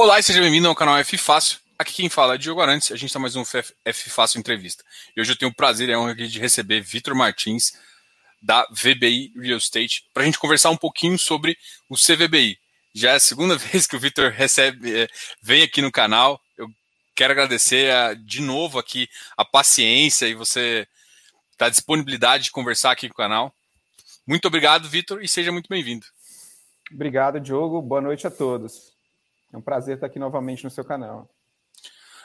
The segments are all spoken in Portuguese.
Olá e seja bem-vindo ao canal F Fácil. Aqui quem fala é Diogo Arantes, a gente está mais um F Fácil Entrevista. E hoje eu tenho o prazer e a honra de receber Vitor Martins, da VBI Real Estate, para a gente conversar um pouquinho sobre o CVBI. Já é a segunda vez que o Vitor recebe, é, vem aqui no canal. Eu quero agradecer a, de novo aqui a paciência e você tá disponibilidade de conversar aqui com o canal. Muito obrigado, Vitor, e seja muito bem-vindo. Obrigado, Diogo. Boa noite a todos. É um prazer estar aqui novamente no seu canal.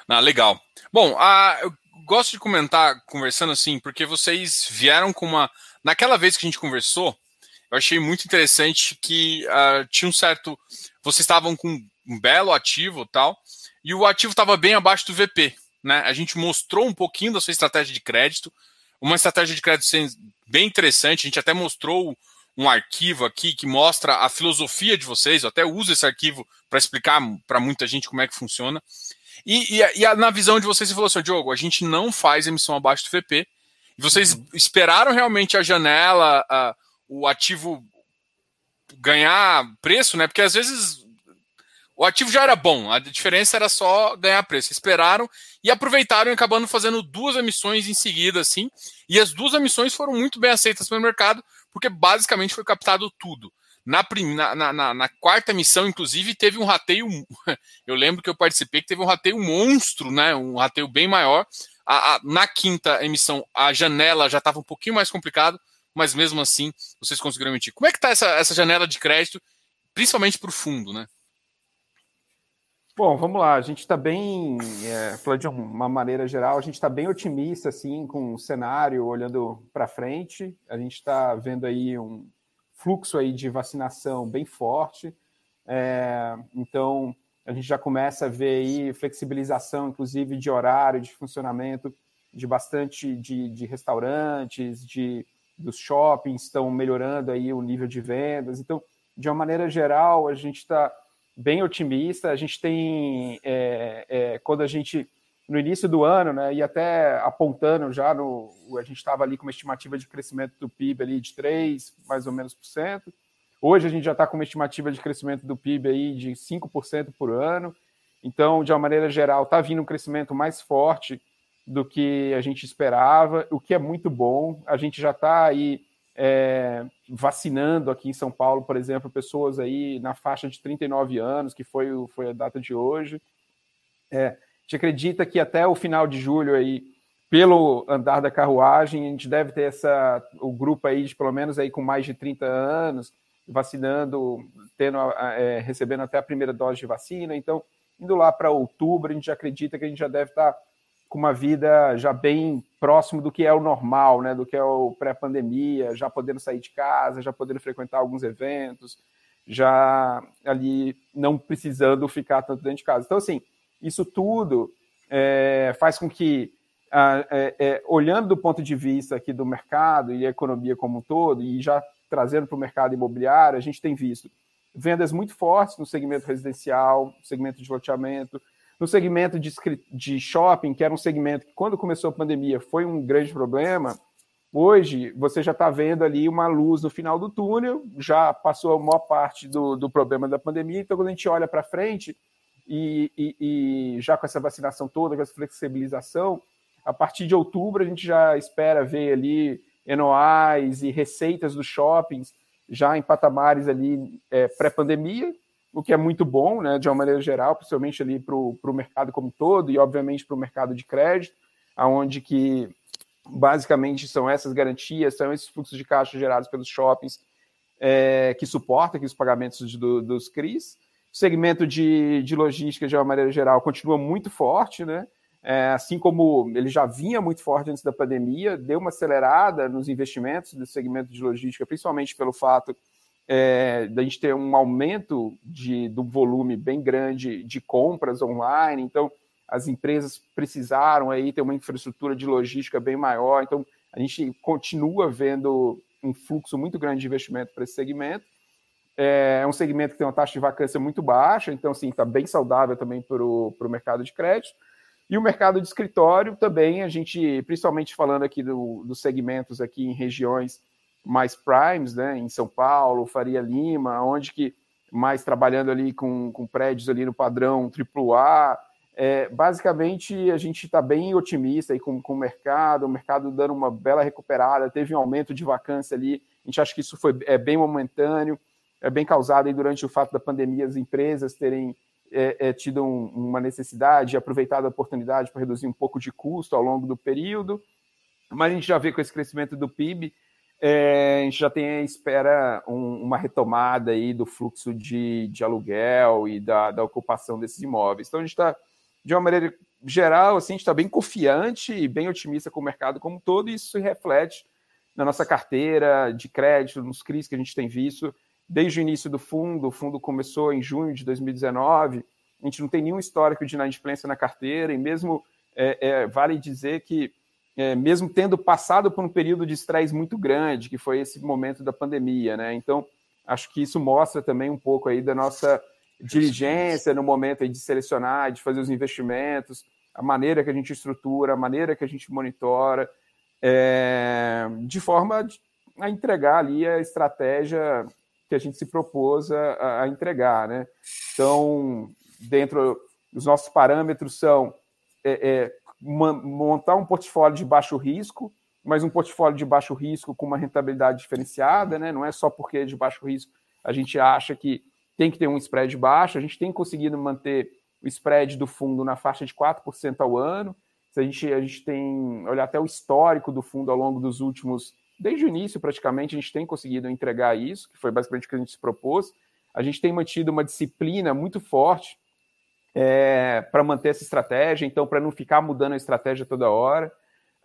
Ah, legal. Bom, ah, eu gosto de comentar, conversando assim, porque vocês vieram com uma. Naquela vez que a gente conversou, eu achei muito interessante que ah, tinha um certo. Vocês estavam com um belo ativo tal, e o ativo estava bem abaixo do VP. Né? A gente mostrou um pouquinho da sua estratégia de crédito, uma estratégia de crédito bem interessante, a gente até mostrou um arquivo aqui que mostra a filosofia de vocês. Eu até uso esse arquivo para explicar para muita gente como é que funciona. E, e, e, na visão de vocês, você falou assim, Diogo, a gente não faz emissão abaixo do VP. E vocês uhum. esperaram realmente a janela, a, o ativo ganhar preço, né? Porque às vezes o ativo já era bom, a diferença era só ganhar preço. Esperaram e aproveitaram acabando fazendo duas emissões em seguida, assim. E as duas emissões foram muito bem aceitas pelo mercado, porque basicamente foi captado tudo. Na, na, na, na, quarta missão, inclusive, teve um rateio. Eu lembro que eu participei que teve um rateio monstro, né? Um rateio bem maior. A, a, na quinta emissão, a janela já estava um pouquinho mais complicado, mas mesmo assim vocês conseguiram emitir. Como é que está essa, essa janela de crédito, principalmente para o fundo, né? Bom, vamos lá. A gente está bem, é, falando de uma maneira geral, a gente está bem otimista assim com o cenário olhando para frente. A gente está vendo aí um fluxo aí de vacinação bem forte. É, então a gente já começa a ver aí flexibilização, inclusive de horário, de funcionamento de bastante de, de restaurantes, de dos shoppings estão melhorando aí o nível de vendas. Então, de uma maneira geral, a gente está bem otimista. A gente tem, é, é, quando a gente, no início do ano, né, e até apontando já no. A gente estava ali com uma estimativa de crescimento do PIB ali de 3, mais ou menos por cento. Hoje a gente já está com uma estimativa de crescimento do PIB aí de 5% por ano. Então, de uma maneira geral, está vindo um crescimento mais forte do que a gente esperava, o que é muito bom. A gente já está aí é, vacinando aqui em São Paulo, por exemplo, pessoas aí na faixa de 39 anos, que foi, foi a data de hoje. É, a gente acredita que até o final de julho aí, pelo andar da carruagem, a gente deve ter essa, o grupo aí de pelo menos aí com mais de 30 anos, vacinando, tendo, é, recebendo até a primeira dose de vacina. Então, indo lá para outubro, a gente acredita que a gente já deve estar tá com uma vida já bem próximo do que é o normal, né, do que é o pré-pandemia, já podendo sair de casa, já podendo frequentar alguns eventos, já ali não precisando ficar tanto dentro de casa. Então, assim, isso tudo é, faz com que, é, é, olhando do ponto de vista aqui do mercado e a economia como um todo, e já trazendo para o mercado imobiliário, a gente tem visto vendas muito fortes no segmento residencial, segmento de loteamento, no segmento de, de shopping, que era um segmento que, quando começou a pandemia, foi um grande problema, hoje você já está vendo ali uma luz no final do túnel, já passou a maior parte do, do problema da pandemia, então quando a gente olha para frente e, e, e, já com essa vacinação toda, com essa flexibilização, a partir de outubro a gente já espera ver ali NOAs e receitas dos shoppings já em patamares ali é, pré-pandemia, o que é muito bom, né, de uma maneira geral, principalmente ali para o mercado como um todo e, obviamente, para o mercado de crédito, aonde que basicamente são essas garantias, são esses fluxos de caixa gerados pelos shoppings é, que suportam aqui os pagamentos do, dos CRIs. O segmento de, de logística, de uma maneira geral, continua muito forte, né? É, assim como ele já vinha muito forte antes da pandemia, deu uma acelerada nos investimentos do segmento de logística, principalmente pelo fato é, da gente ter um aumento de, do volume bem grande de compras online, então as empresas precisaram aí ter uma infraestrutura de logística bem maior, então a gente continua vendo um fluxo muito grande de investimento para esse segmento. É, é um segmento que tem uma taxa de vacância muito baixa, então assim está bem saudável também para o mercado de crédito. E o mercado de escritório também, a gente, principalmente falando aqui do, dos segmentos aqui em regiões mais primes, né, em São Paulo, Faria Lima, onde que mais trabalhando ali com, com prédios ali no padrão AAA. É, basicamente, a gente está bem otimista aí com, com o mercado, o mercado dando uma bela recuperada, teve um aumento de vacância ali, a gente acha que isso foi, é bem momentâneo, é bem causado aí durante o fato da pandemia, as empresas terem é, é, tido um, uma necessidade aproveitado a oportunidade para reduzir um pouco de custo ao longo do período, mas a gente já vê com esse crescimento do PIB, é, a gente já tem espera um, uma retomada aí do fluxo de, de aluguel e da, da, ocupação desses imóveis. Então a gente está, de uma maneira geral, assim, a gente está bem confiante e bem otimista com o mercado como um todo, e isso se reflete na nossa carteira de crédito, nos CRIs que a gente tem visto desde o início do fundo. O fundo começou em junho de 2019, a gente não tem nenhum histórico de inadimplência na carteira, e mesmo é, é, vale dizer que é, mesmo tendo passado por um período de estresse muito grande, que foi esse momento da pandemia, né? Então, acho que isso mostra também um pouco aí da nossa diligência no momento de selecionar, de fazer os investimentos, a maneira que a gente estrutura, a maneira que a gente monitora, é, de forma a entregar ali a estratégia que a gente se propôs a, a entregar, né? Então, dentro dos nossos parâmetros são é, é, montar um portfólio de baixo risco, mas um portfólio de baixo risco com uma rentabilidade diferenciada, né? Não é só porque é de baixo risco a gente acha que tem que ter um spread baixo, a gente tem conseguido manter o spread do fundo na faixa de 4% ao ano. Se a gente, a gente tem, olhar até o histórico do fundo ao longo dos últimos, desde o início praticamente, a gente tem conseguido entregar isso, que foi basicamente o que a gente se propôs. A gente tem mantido uma disciplina muito forte é, para manter essa estratégia, então, para não ficar mudando a estratégia toda hora,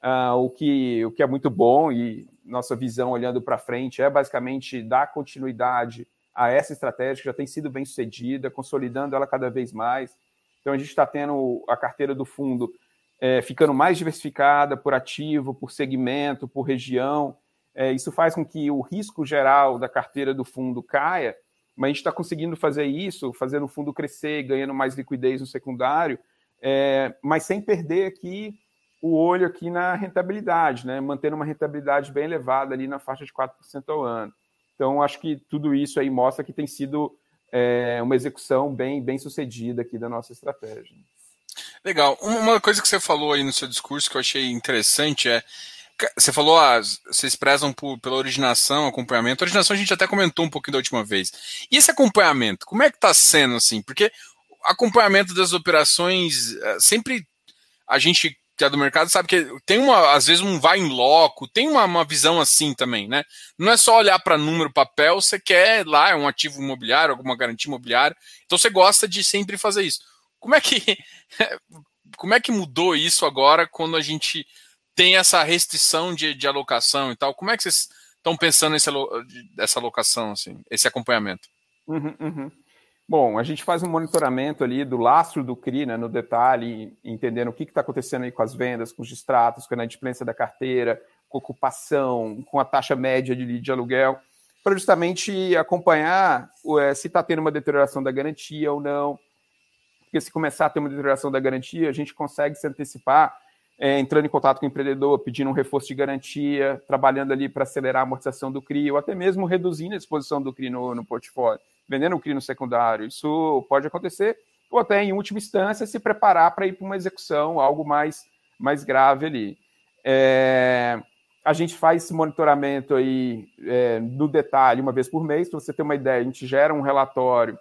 uh, o, que, o que é muito bom e nossa visão olhando para frente é basicamente dar continuidade a essa estratégia que já tem sido bem sucedida, consolidando ela cada vez mais. Então, a gente está tendo a carteira do fundo é, ficando mais diversificada por ativo, por segmento, por região. É, isso faz com que o risco geral da carteira do fundo caia, mas a gente está conseguindo fazer isso, fazendo o fundo crescer, ganhando mais liquidez no secundário, é, mas sem perder aqui o olho aqui na rentabilidade, né? mantendo uma rentabilidade bem elevada ali na faixa de 4% ao ano. Então, acho que tudo isso aí mostra que tem sido é, uma execução bem, bem sucedida aqui da nossa estratégia. Legal. Uma coisa que você falou aí no seu discurso que eu achei interessante é você falou, ah, vocês prezam por, pela originação, acompanhamento. A originação a gente até comentou um pouquinho da última vez. E esse acompanhamento, como é que está sendo assim? Porque acompanhamento das operações, eh, sempre a gente que é do mercado sabe que tem uma, às vezes, um vai em loco, tem uma, uma visão assim também, né? Não é só olhar para número, papel, você quer lá, é um ativo imobiliário, alguma garantia imobiliária. Então você gosta de sempre fazer isso. Como é que como é que mudou isso agora quando a gente tem essa restrição de, de alocação e tal. Como é que vocês estão pensando nessa, essa alocação, assim, esse acompanhamento? Uhum, uhum. Bom, a gente faz um monitoramento ali do lastro do CRI, né, no detalhe, entendendo o que está acontecendo aí com as vendas, com os distratos, com a inadimplência da carteira, com ocupação, com a taxa média de, de aluguel, para justamente acompanhar é, se está tendo uma deterioração da garantia ou não. Porque se começar a ter uma deterioração da garantia, a gente consegue se antecipar é, entrando em contato com o empreendedor, pedindo um reforço de garantia, trabalhando ali para acelerar a amortização do CRI, ou até mesmo reduzindo a exposição do CRI no, no portfólio, vendendo o CRI no secundário. Isso pode acontecer, ou até, em última instância, se preparar para ir para uma execução, algo mais, mais grave ali. É, a gente faz esse monitoramento aí é, no detalhe uma vez por mês, para você ter uma ideia, a gente gera um relatório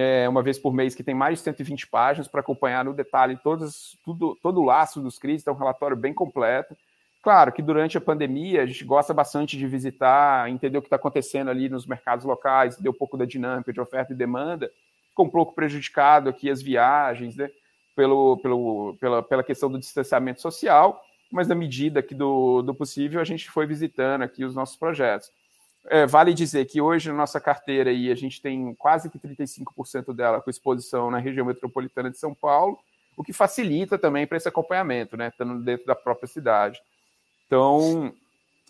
é, uma vez por mês, que tem mais de 120 páginas para acompanhar no detalhe todos, tudo, todo o laço dos CRIs, é um relatório bem completo. Claro que durante a pandemia a gente gosta bastante de visitar, entender o que está acontecendo ali nos mercados locais, deu um pouco da dinâmica de oferta e demanda, ficou um pouco prejudicado aqui as viagens, né, pelo, pelo, pela, pela questão do distanciamento social, mas na medida que do, do possível a gente foi visitando aqui os nossos projetos. É, vale dizer que hoje na nossa carteira aí, a gente tem quase que 35% dela com exposição na região metropolitana de São Paulo, o que facilita também para esse acompanhamento, né? Estando dentro da própria cidade. Então,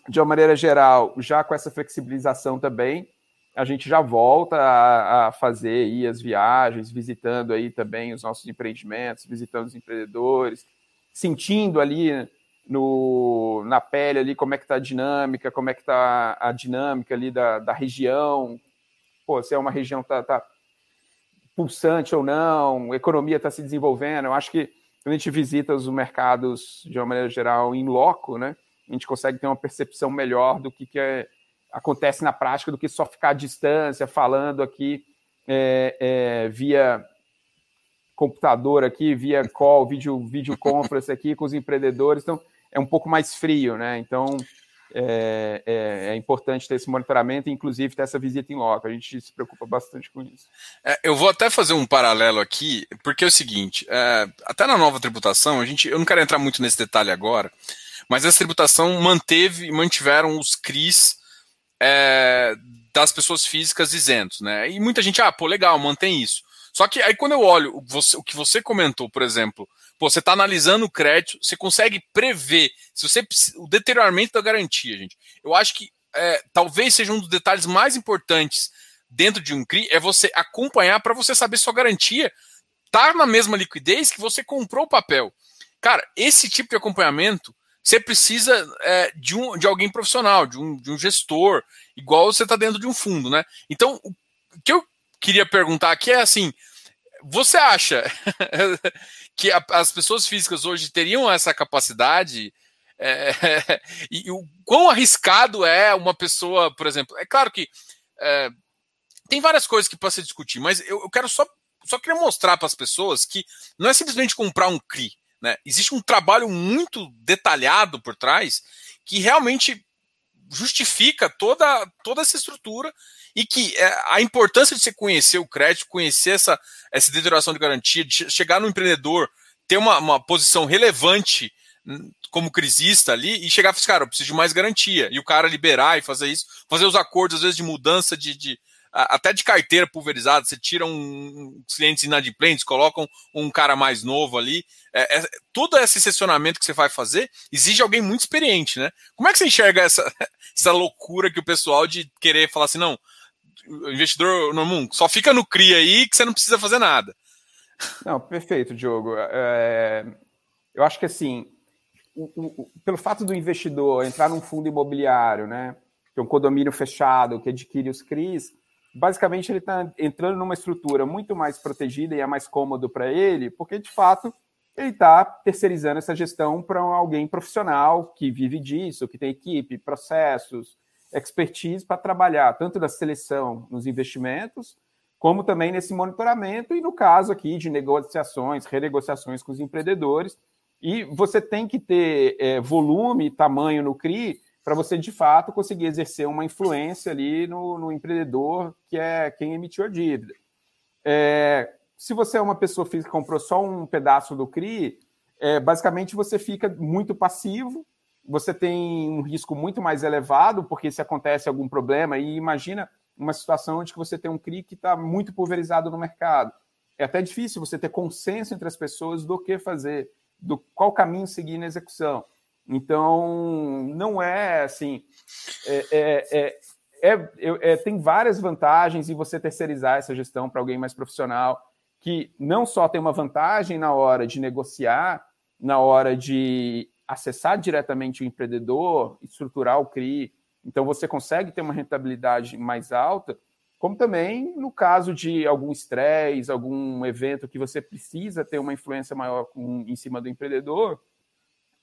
de uma maneira geral, já com essa flexibilização também, a gente já volta a, a fazer aí as viagens, visitando aí também os nossos empreendimentos, visitando os empreendedores, sentindo ali no, na pele ali, como é que está a dinâmica, como é que está a dinâmica ali da, da região. Pô, se é uma região que está tá pulsante ou não, a economia está se desenvolvendo. Eu acho que quando a gente visita os mercados de uma maneira geral em loco, né, a gente consegue ter uma percepção melhor do que, que é, acontece na prática do que só ficar à distância, falando aqui é, é, via computador aqui, via call, vídeo, vídeo conference aqui com os empreendedores. Então, é um pouco mais frio, né? Então, é, é, é, importante ter esse monitoramento e, inclusive, ter essa visita em loco. A gente se preocupa bastante com isso. É, eu vou até fazer um paralelo aqui, porque é o seguinte: é, até na nova tributação, a gente, eu não quero entrar muito nesse detalhe agora, mas essa tributação manteve mantiveram os CRIs é, das pessoas físicas isentos, né? E muita gente, ah, pô, legal, mantém isso. Só que aí quando eu olho você, o que você comentou, por exemplo, pô, você está analisando o crédito, você consegue prever se você o deterioramento da garantia, gente. Eu acho que é, talvez seja um dos detalhes mais importantes dentro de um CRI é você acompanhar para você saber se sua garantia tá na mesma liquidez que você comprou o papel. Cara, esse tipo de acompanhamento você precisa é, de, um, de alguém profissional, de um, de um gestor, igual você está dentro de um fundo, né? Então, o que eu queria perguntar aqui é assim: você acha que a, as pessoas físicas hoje teriam essa capacidade? É, e o quão arriscado é uma pessoa, por exemplo? É claro que é, tem várias coisas que pode se discutir, mas eu, eu quero só, só queria mostrar para as pessoas que não é simplesmente comprar um CRI. Né? Existe um trabalho muito detalhado por trás que realmente justifica toda, toda essa estrutura e que é, a importância de você conhecer o crédito, conhecer essa, essa deterioração de garantia, de chegar no empreendedor, ter uma, uma posição relevante hum, como crisista ali e chegar e falar, assim, cara, eu preciso de mais garantia. E o cara liberar e fazer isso, fazer os acordos, às vezes, de mudança de, de até de carteira pulverizada, você tira um, clientes inadimplentes, coloca um, um, cara mais novo ali. É, é, todo esse sessionamento que você vai fazer exige alguém muito experiente, né? Como é que você enxerga essa, essa loucura que o pessoal de querer falar assim, não, investidor normal só fica no CRI aí que você não precisa fazer nada. Não, perfeito, Diogo. É, eu acho que assim, o, o, pelo fato do investidor entrar num fundo imobiliário, né, que é um condomínio fechado, que adquire os CRIs, basicamente ele está entrando numa estrutura muito mais protegida e é mais cômodo para ele, porque de fato ele está terceirizando essa gestão para alguém profissional que vive disso, que tem equipe, processos, expertise para trabalhar tanto na seleção nos investimentos, como também nesse monitoramento e no caso aqui de negociações, renegociações com os empreendedores. E você tem que ter é, volume, tamanho no CRI para você de fato conseguir exercer uma influência ali no, no empreendedor que é quem emitiu a dívida. É, se você é uma pessoa física que comprou só um pedaço do CRI, é, basicamente você fica muito passivo você tem um risco muito mais elevado, porque se acontece algum problema, e imagina uma situação onde você tem um CRI que está muito pulverizado no mercado. É até difícil você ter consenso entre as pessoas do que fazer, do qual caminho seguir na execução. Então, não é assim. É, é, é, é tem várias vantagens em você terceirizar essa gestão para alguém mais profissional, que não só tem uma vantagem na hora de negociar, na hora de acessar diretamente o empreendedor, estruturar o CRI, então você consegue ter uma rentabilidade mais alta, como também no caso de algum estresse, algum evento que você precisa ter uma influência maior com, em cima do empreendedor,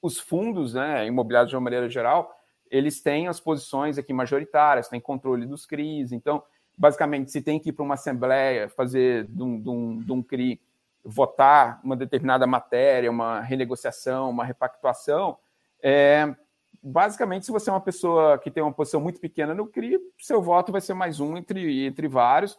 os fundos né, imobiliários de uma maneira geral, eles têm as posições aqui majoritárias, têm controle dos CRIs, então, basicamente, se tem que ir para uma assembleia fazer de um, de um, de um CRI votar uma determinada matéria, uma renegociação, uma repactuação, é, basicamente, se você é uma pessoa que tem uma posição muito pequena no CRI, seu voto vai ser mais um entre, entre vários.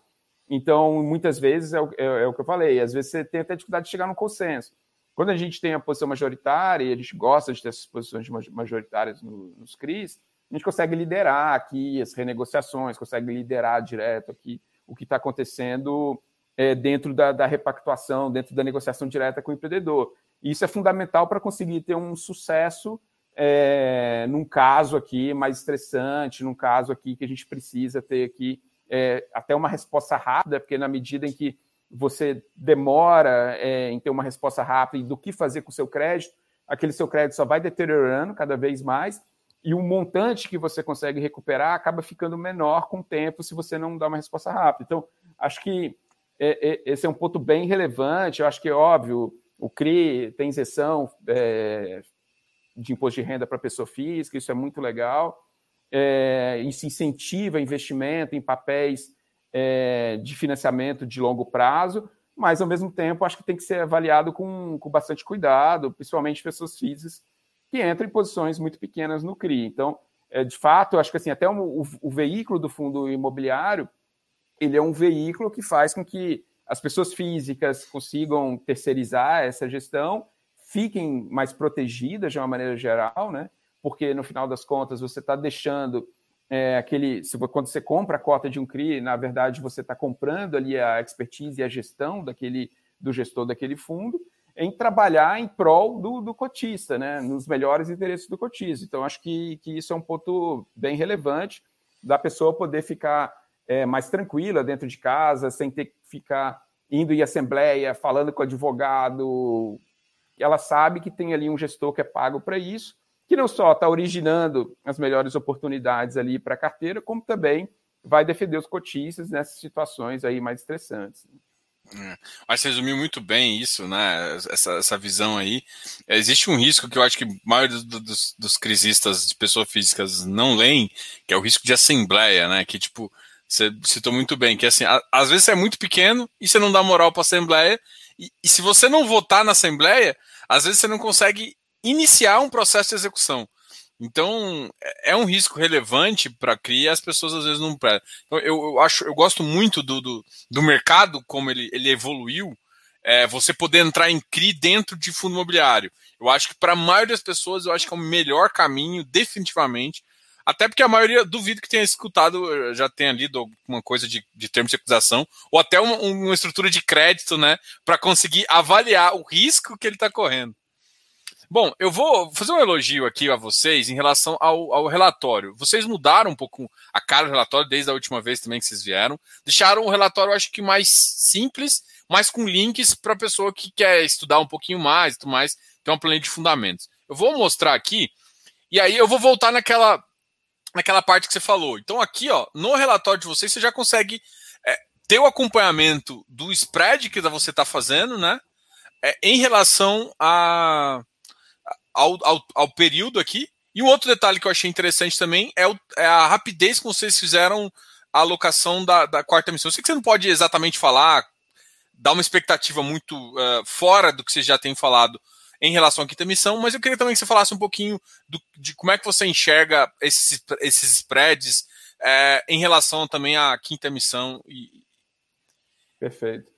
Então, muitas vezes, é o, é, é o que eu falei, às vezes você tem até dificuldade de chegar no consenso. Quando a gente tem a posição majoritária, e a gente gosta de ter essas posições majoritárias no, nos CRIs, a gente consegue liderar aqui as renegociações, consegue liderar direto aqui o que está acontecendo é, dentro da, da, repactuação, dentro da negociação direta com o empreendedor. E isso é fundamental para conseguir ter um sucesso é, num caso aqui mais estressante, num caso aqui que a gente precisa ter aqui é, até uma resposta rápida, porque na medida em que você demora é, em ter uma resposta rápida do que fazer com o seu crédito, aquele seu crédito só vai deteriorando cada vez mais e o montante que você consegue recuperar acaba ficando menor com o tempo se você não dá uma resposta rápida. Então, acho que esse é um ponto bem relevante. Eu acho que é óbvio, o CRI tem isenção é, de imposto de renda para pessoa física, isso é muito legal. É, isso incentiva investimento em papéis é, de financiamento de longo prazo, mas ao mesmo tempo acho que tem que ser avaliado com, com bastante cuidado, principalmente pessoas físicas que entram em posições muito pequenas no CRI. Então, é, de fato, acho que assim, até o, o, o veículo do fundo imobiliário ele é um veículo que faz com que as pessoas físicas consigam terceirizar essa gestão, fiquem mais protegidas de uma maneira geral, né? Porque no final das contas você está deixando é, aquele. Quando você compra a cota de um CRI, na verdade você está comprando ali a expertise e a gestão daquele do gestor daquele fundo em trabalhar em prol do, do cotista, né? Nos melhores interesses do cotista. Então, acho que, que isso é um ponto bem relevante da pessoa poder ficar é, mais tranquila dentro de casa, sem ter que ficar indo em assembleia, falando com o advogado. Ela sabe que tem ali um gestor que é pago para isso, que não só está originando as melhores oportunidades ali para a carteira, como também vai defender os cotistas nessas situações aí mais estressantes. É. Mas você resumiu muito bem isso, né? Essa, essa visão aí. Existe um risco que eu acho que a maioria dos, dos, dos crisistas de pessoas físicas não leem, que é o risco de assembleia, né? Que tipo, você citou muito bem, que assim, a, às vezes você é muito pequeno e você não dá moral para a Assembleia, e, e, se você não votar na Assembleia, às vezes você não consegue iniciar um processo de execução. Então, é, é um risco relevante para a CRI e as pessoas às vezes não Então, eu, eu, acho, eu gosto muito do, do, do mercado, como ele, ele evoluiu, é, você poder entrar em CRI dentro de fundo imobiliário. Eu acho que para a maioria das pessoas, eu acho que é o melhor caminho, definitivamente, até porque a maioria, duvido que tenha escutado, já tenha lido alguma coisa de, de termos de acusação, ou até uma, uma estrutura de crédito, né, para conseguir avaliar o risco que ele está correndo. Bom, eu vou fazer um elogio aqui a vocês em relação ao, ao, relatório. Vocês mudaram um pouco a cara do relatório desde a última vez também que vocês vieram. Deixaram o relatório, acho que mais simples, mas com links para a pessoa que quer estudar um pouquinho mais e tudo mais, tem uma planilha de fundamentos. Eu vou mostrar aqui, e aí eu vou voltar naquela naquela parte que você falou. Então, aqui, ó, no relatório de vocês, você já consegue é, ter o acompanhamento do spread que você está fazendo, né? É, em relação a, ao, ao, ao, período aqui. E um outro detalhe que eu achei interessante também é, o, é a rapidez que vocês fizeram a alocação da, da, quarta emissão. Eu sei que você não pode exatamente falar, dar uma expectativa muito uh, fora do que você já tem falado em relação à quinta emissão, mas eu queria também que você falasse um pouquinho do, de como é que você enxerga esses, esses spreads é, em relação também à quinta emissão. E... Perfeito.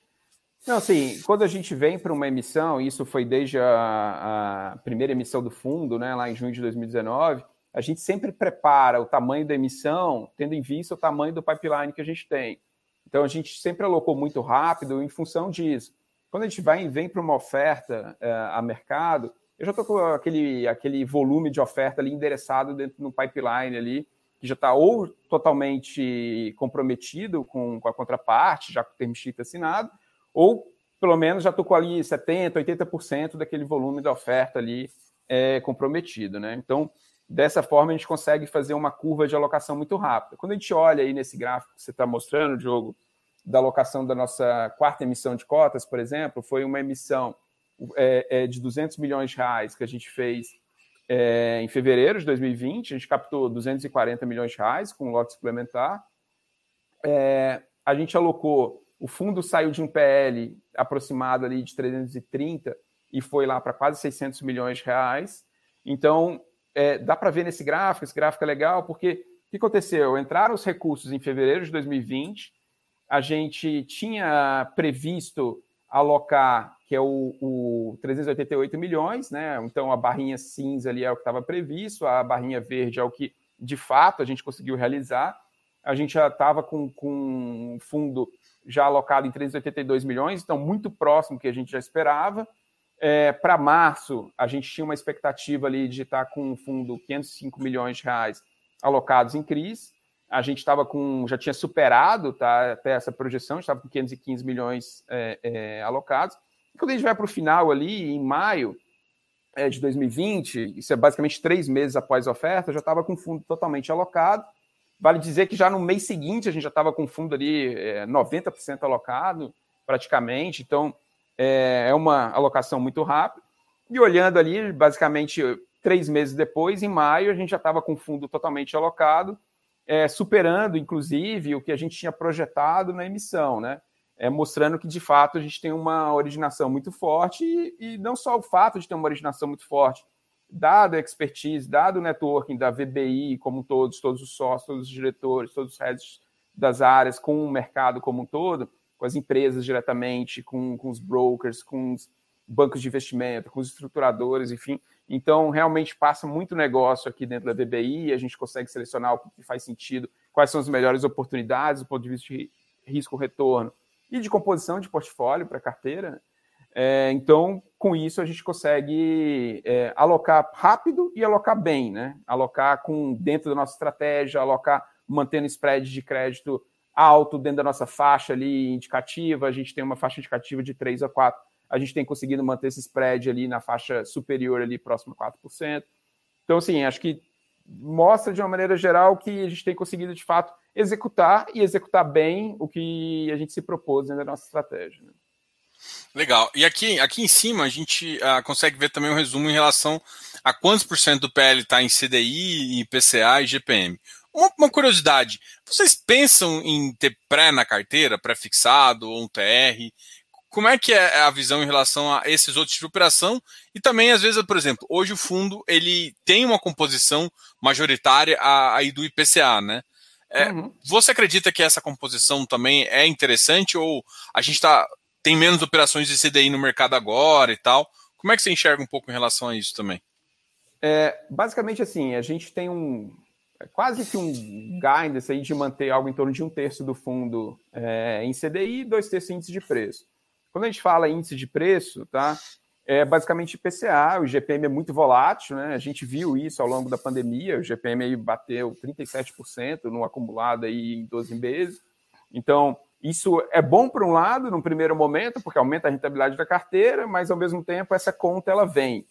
Não, assim, quando a gente vem para uma emissão, isso foi desde a, a, primeira emissão do fundo, né, lá em junho de 2019, a gente sempre prepara o tamanho da emissão, tendo em vista o tamanho do pipeline que a gente tem. Então, a gente sempre alocou muito rápido em função disso. Quando a gente vai vem para uma oferta é, a mercado, eu já estou com aquele, aquele volume de oferta ali endereçado dentro do pipeline ali, que já está ou totalmente comprometido com, com a contraparte, já com o termo sheet assinado, ou pelo menos já estou com ali 70%, 80% daquele volume da oferta ali é, comprometido. Né? Então, dessa forma, a gente consegue fazer uma curva de alocação muito rápida. Quando a gente olha aí nesse gráfico que você está mostrando, Diogo, da alocação da nossa quarta emissão de cotas, por exemplo, foi uma emissão é, é, de 200 milhões de reais que a gente fez é, em fevereiro de 2020. A gente captou 240 milhões de reais com um lote suplementar. É, a gente alocou, o fundo saiu de um PL aproximado ali de 330 e foi lá para quase 600 milhões de reais. Então, é, dá para ver nesse gráfico, esse gráfico é legal, porque o que aconteceu? Entraram os recursos em fevereiro de 2020, a gente tinha previsto alocar, que é o, o 388 milhões, né? Então a barrinha cinza ali é o que estava previsto, a barrinha verde é o que de fato a gente conseguiu realizar. A gente já estava com, com um fundo já alocado em 382 milhões, então muito próximo que a gente já esperava. É, Para março, a gente tinha uma expectativa ali de estar com um fundo 505 milhões de reais alocados em CRIs a gente estava com, já tinha superado tá, até essa projeção, estava com 515 milhões é, é, alocados. E quando a gente vai para o final ali, em maio é, de 2020, isso é basicamente três meses após a oferta, já estava com o fundo totalmente alocado. Vale dizer que já no mês seguinte a gente já estava com o fundo ali 90% é, alocado. praticamente. Então, é, é uma alocação muito rápida. E olhando ali, basicamente, três meses depois, em maio, a gente já estava com o fundo totalmente alocado, é, superando, inclusive, o que a gente tinha projetado na emissão, né? É, mostrando que, de fato, a gente tem uma originação muito forte e, e não só o fato de ter uma originação muito forte, dado a expertise, dado o networking da VBI como todos, todos os sócios, todos os diretores, todos os heads das áreas, com o mercado como um todo, com as empresas diretamente, com, com os brokers, com os bancos de investimento, com os estruturadores, enfim. Então, realmente passa muito negócio aqui dentro da VBI, a gente consegue selecionar o que faz sentido, quais são as melhores oportunidades do ponto de vista de risco-retorno e de composição de portfólio para carteira. Né? É, então, com isso, a gente consegue é, alocar rápido e alocar bem, né? Alocar com dentro da nossa estratégia, alocar mantendo spread de crédito alto dentro da nossa faixa ali indicativa. A gente tem uma faixa indicativa de 3 a 4. A gente tem conseguido manter esse spread ali na faixa superior ali próximo a 4%. Então, assim, acho que mostra de uma maneira geral que a gente tem conseguido de fato executar e executar bem o que a gente se propôs da nossa estratégia. Né? Legal. E aqui, aqui em cima a gente uh, consegue ver também um resumo em relação a quantos por cento do PL está em CDI, IPCA e GPM. Uma, uma, curiosidade, vocês pensam em ter pré na carteira, pré-fixado ou um TR? Como é que é a visão em relação a esses outros tipos de operação? E também, às vezes, por exemplo, hoje o fundo ele tem uma composição majoritária aí do IPCA, né? É, uhum. Você acredita que essa composição também é interessante ou a gente tá, tem menos operações de CDI no mercado agora e tal? Como é que você enxerga um pouco em relação a isso também? É, basicamente assim, a gente tem um quase que um guidance aí de manter algo em torno de um terço do fundo é, em CDI e dois terços em índice de preço. Quando a gente fala índice de preço, tá? é basicamente IPCA, o GPM é muito volátil, né? A gente viu isso ao longo da pandemia, o GPM aí bateu 37% no acumulado aí em 12 meses. Então, isso é bom por um lado, no primeiro momento, porque aumenta a rentabilidade da carteira, mas ao mesmo tempo essa conta ela vem.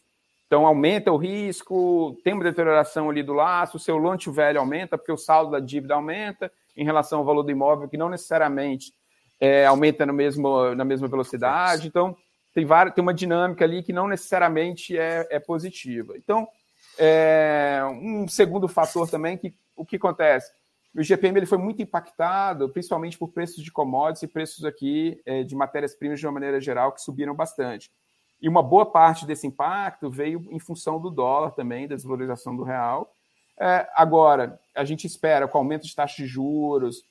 Então aumenta o risco, tem uma deterioração ali do laço, o seu longe velho aumenta, porque o saldo da dívida aumenta em relação ao valor do imóvel, que não necessariamente é, aumenta no mesmo, na mesma velocidade. Então, tem, várias, tem uma dinâmica ali que não necessariamente é, é positiva. Então, é, um segundo fator também, que o que acontece? O GPM ele foi muito impactado, principalmente por preços de commodities e preços aqui é, de matérias-primas de uma maneira geral, que subiram bastante. E uma boa parte desse impacto veio em função do dólar também, da desvalorização do real. É, agora, a gente espera, com o aumento de taxas de juros,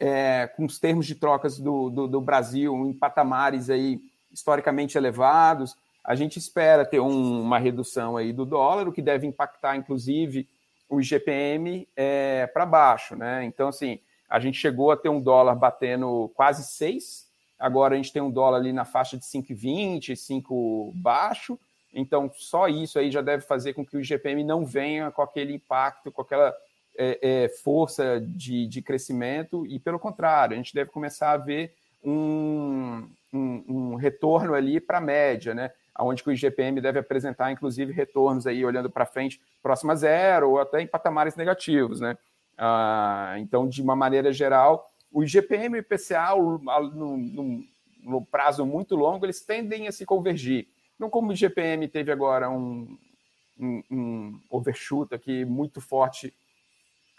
é, com os termos de trocas do, do, do Brasil em patamares aí historicamente elevados. A gente espera ter um, uma redução aí do dólar, o que deve impactar, inclusive, o IGPM é, para baixo. Né? Então, assim, a gente chegou a ter um dólar batendo quase 6, agora a gente tem um dólar ali na faixa de 5,20, 5 baixo. Então, só isso aí já deve fazer com que o IGPM não venha com aquele impacto, com aquela é, é, força de, de crescimento, e pelo contrário, a gente deve começar a ver um, um, um retorno ali para a média, né? Onde o IGPM deve apresentar, inclusive, retornos aí olhando para frente, próximo a zero, ou até em patamares negativos, né? Ah, então, de uma maneira geral, o IGPM e o IPCA, no, no, no, prazo muito longo, eles tendem a se convergir. Não como o IGPM teve agora um, um, um overshoot aqui muito forte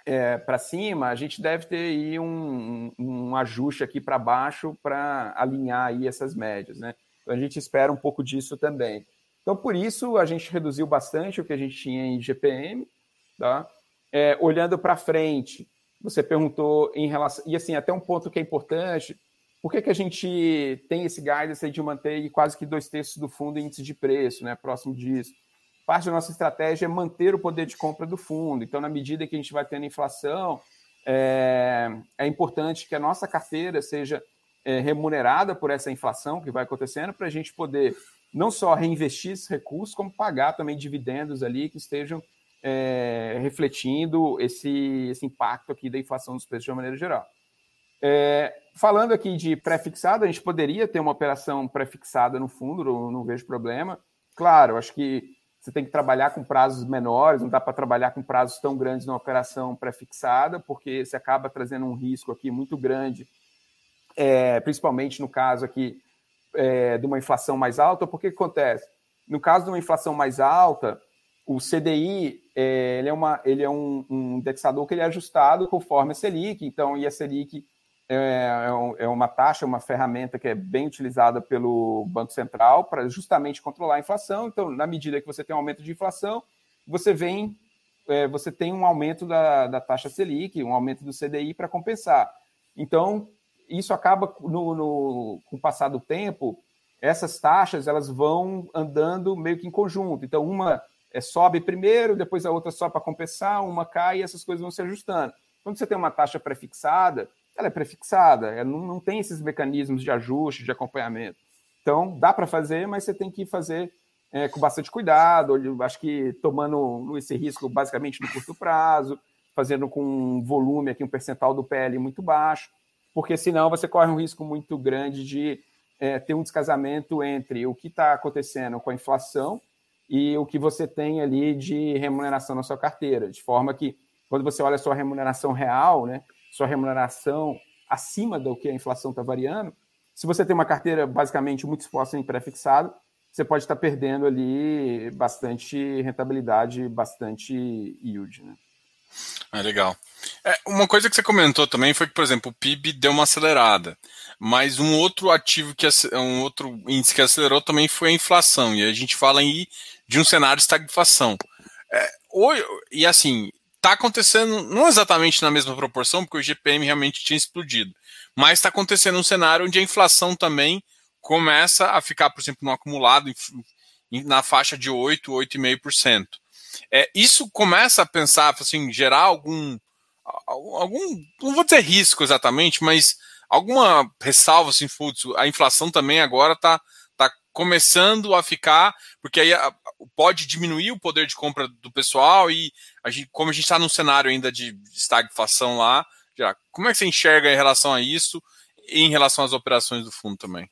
é, para cima, a gente deve ter aí um, um ajuste aqui para baixo para alinhar aí essas médias, né? Então a gente espera um pouco disso também. Então, por isso, a gente reduziu bastante o que a gente tinha em GPM, tá? É, olhando para frente, você perguntou em relação. E assim, até um ponto que é importante: por que, que a gente tem esse guidance de manter quase que dois terços do fundo em índice de preço, né? Próximo disso parte da nossa estratégia é manter o poder de compra do fundo. Então, na medida que a gente vai tendo inflação, é, é importante que a nossa carteira seja é, remunerada por essa inflação que vai acontecendo, para a gente poder não só reinvestir esses recursos, como pagar também dividendos ali que estejam é, refletindo esse, esse impacto aqui da inflação dos preços de uma maneira geral. É, falando aqui de pré-fixado, a gente poderia ter uma operação pré-fixada no fundo, não, não vejo problema. Claro, acho que você tem que trabalhar com prazos menores, não dá para trabalhar com prazos tão grandes numa operação pré-fixada, porque você acaba trazendo um risco aqui muito grande é, principalmente no caso aqui é, de uma inflação mais alta, porque que acontece? No caso de uma inflação mais alta, o CDI é, ele é, uma, ele é um, um, indexador que ele é ajustado conforme a Selic, então, e a Selic é, é, é uma taxa, uma ferramenta que é bem utilizada pelo Banco Central para justamente controlar a inflação. Então, na medida que você tem um aumento de inflação, você vem, é, você tem um aumento da, da taxa Selic, um aumento do CDI para compensar. Então, isso acaba, no, no, com o passar do tempo, essas taxas elas vão andando meio que em conjunto. Então, uma é, sobe primeiro, depois a outra sobe para compensar, uma cai e essas coisas vão se ajustando. Quando você tem uma taxa prefixada, ela é prefixada, ela não, não tem esses mecanismos de ajuste, de acompanhamento. Então, dá para fazer, mas você tem que fazer é, com bastante cuidado, acho que tomando esse risco basicamente no curto prazo, fazendo com um volume aqui, um percentual do PL muito baixo, porque senão você corre um risco muito grande de é, ter um descasamento entre o que está acontecendo com a inflação e o que você tem ali de remuneração na sua carteira, de forma que quando você olha a sua remuneração real, né, sua remuneração acima do que a inflação está variando, se você tem uma carteira basicamente muito exposta em pré-fixado, você pode estar perdendo ali bastante rentabilidade, bastante yield. Né? Ah, legal. É, uma coisa que você comentou também foi que, por exemplo, o PIB deu uma acelerada, mas um outro ativo que um outro índice que acelerou também foi a inflação. E a gente fala aí de um cenário de estagflação. É, e assim, está acontecendo não exatamente na mesma proporção, porque o GPM realmente tinha explodido, mas está acontecendo um cenário onde a inflação também começa a ficar, por exemplo, no acumulado na faixa de 8, 8,5%. É, isso começa a pensar, assim, gerar algum, algum, não vou dizer risco exatamente, mas alguma ressalva, assim, a inflação também agora está tá começando a ficar, porque aí pode diminuir o poder de compra do pessoal e a gente, como a gente está num cenário ainda de estagflação lá, já, como é que você enxerga em relação a isso e em relação às operações do fundo também?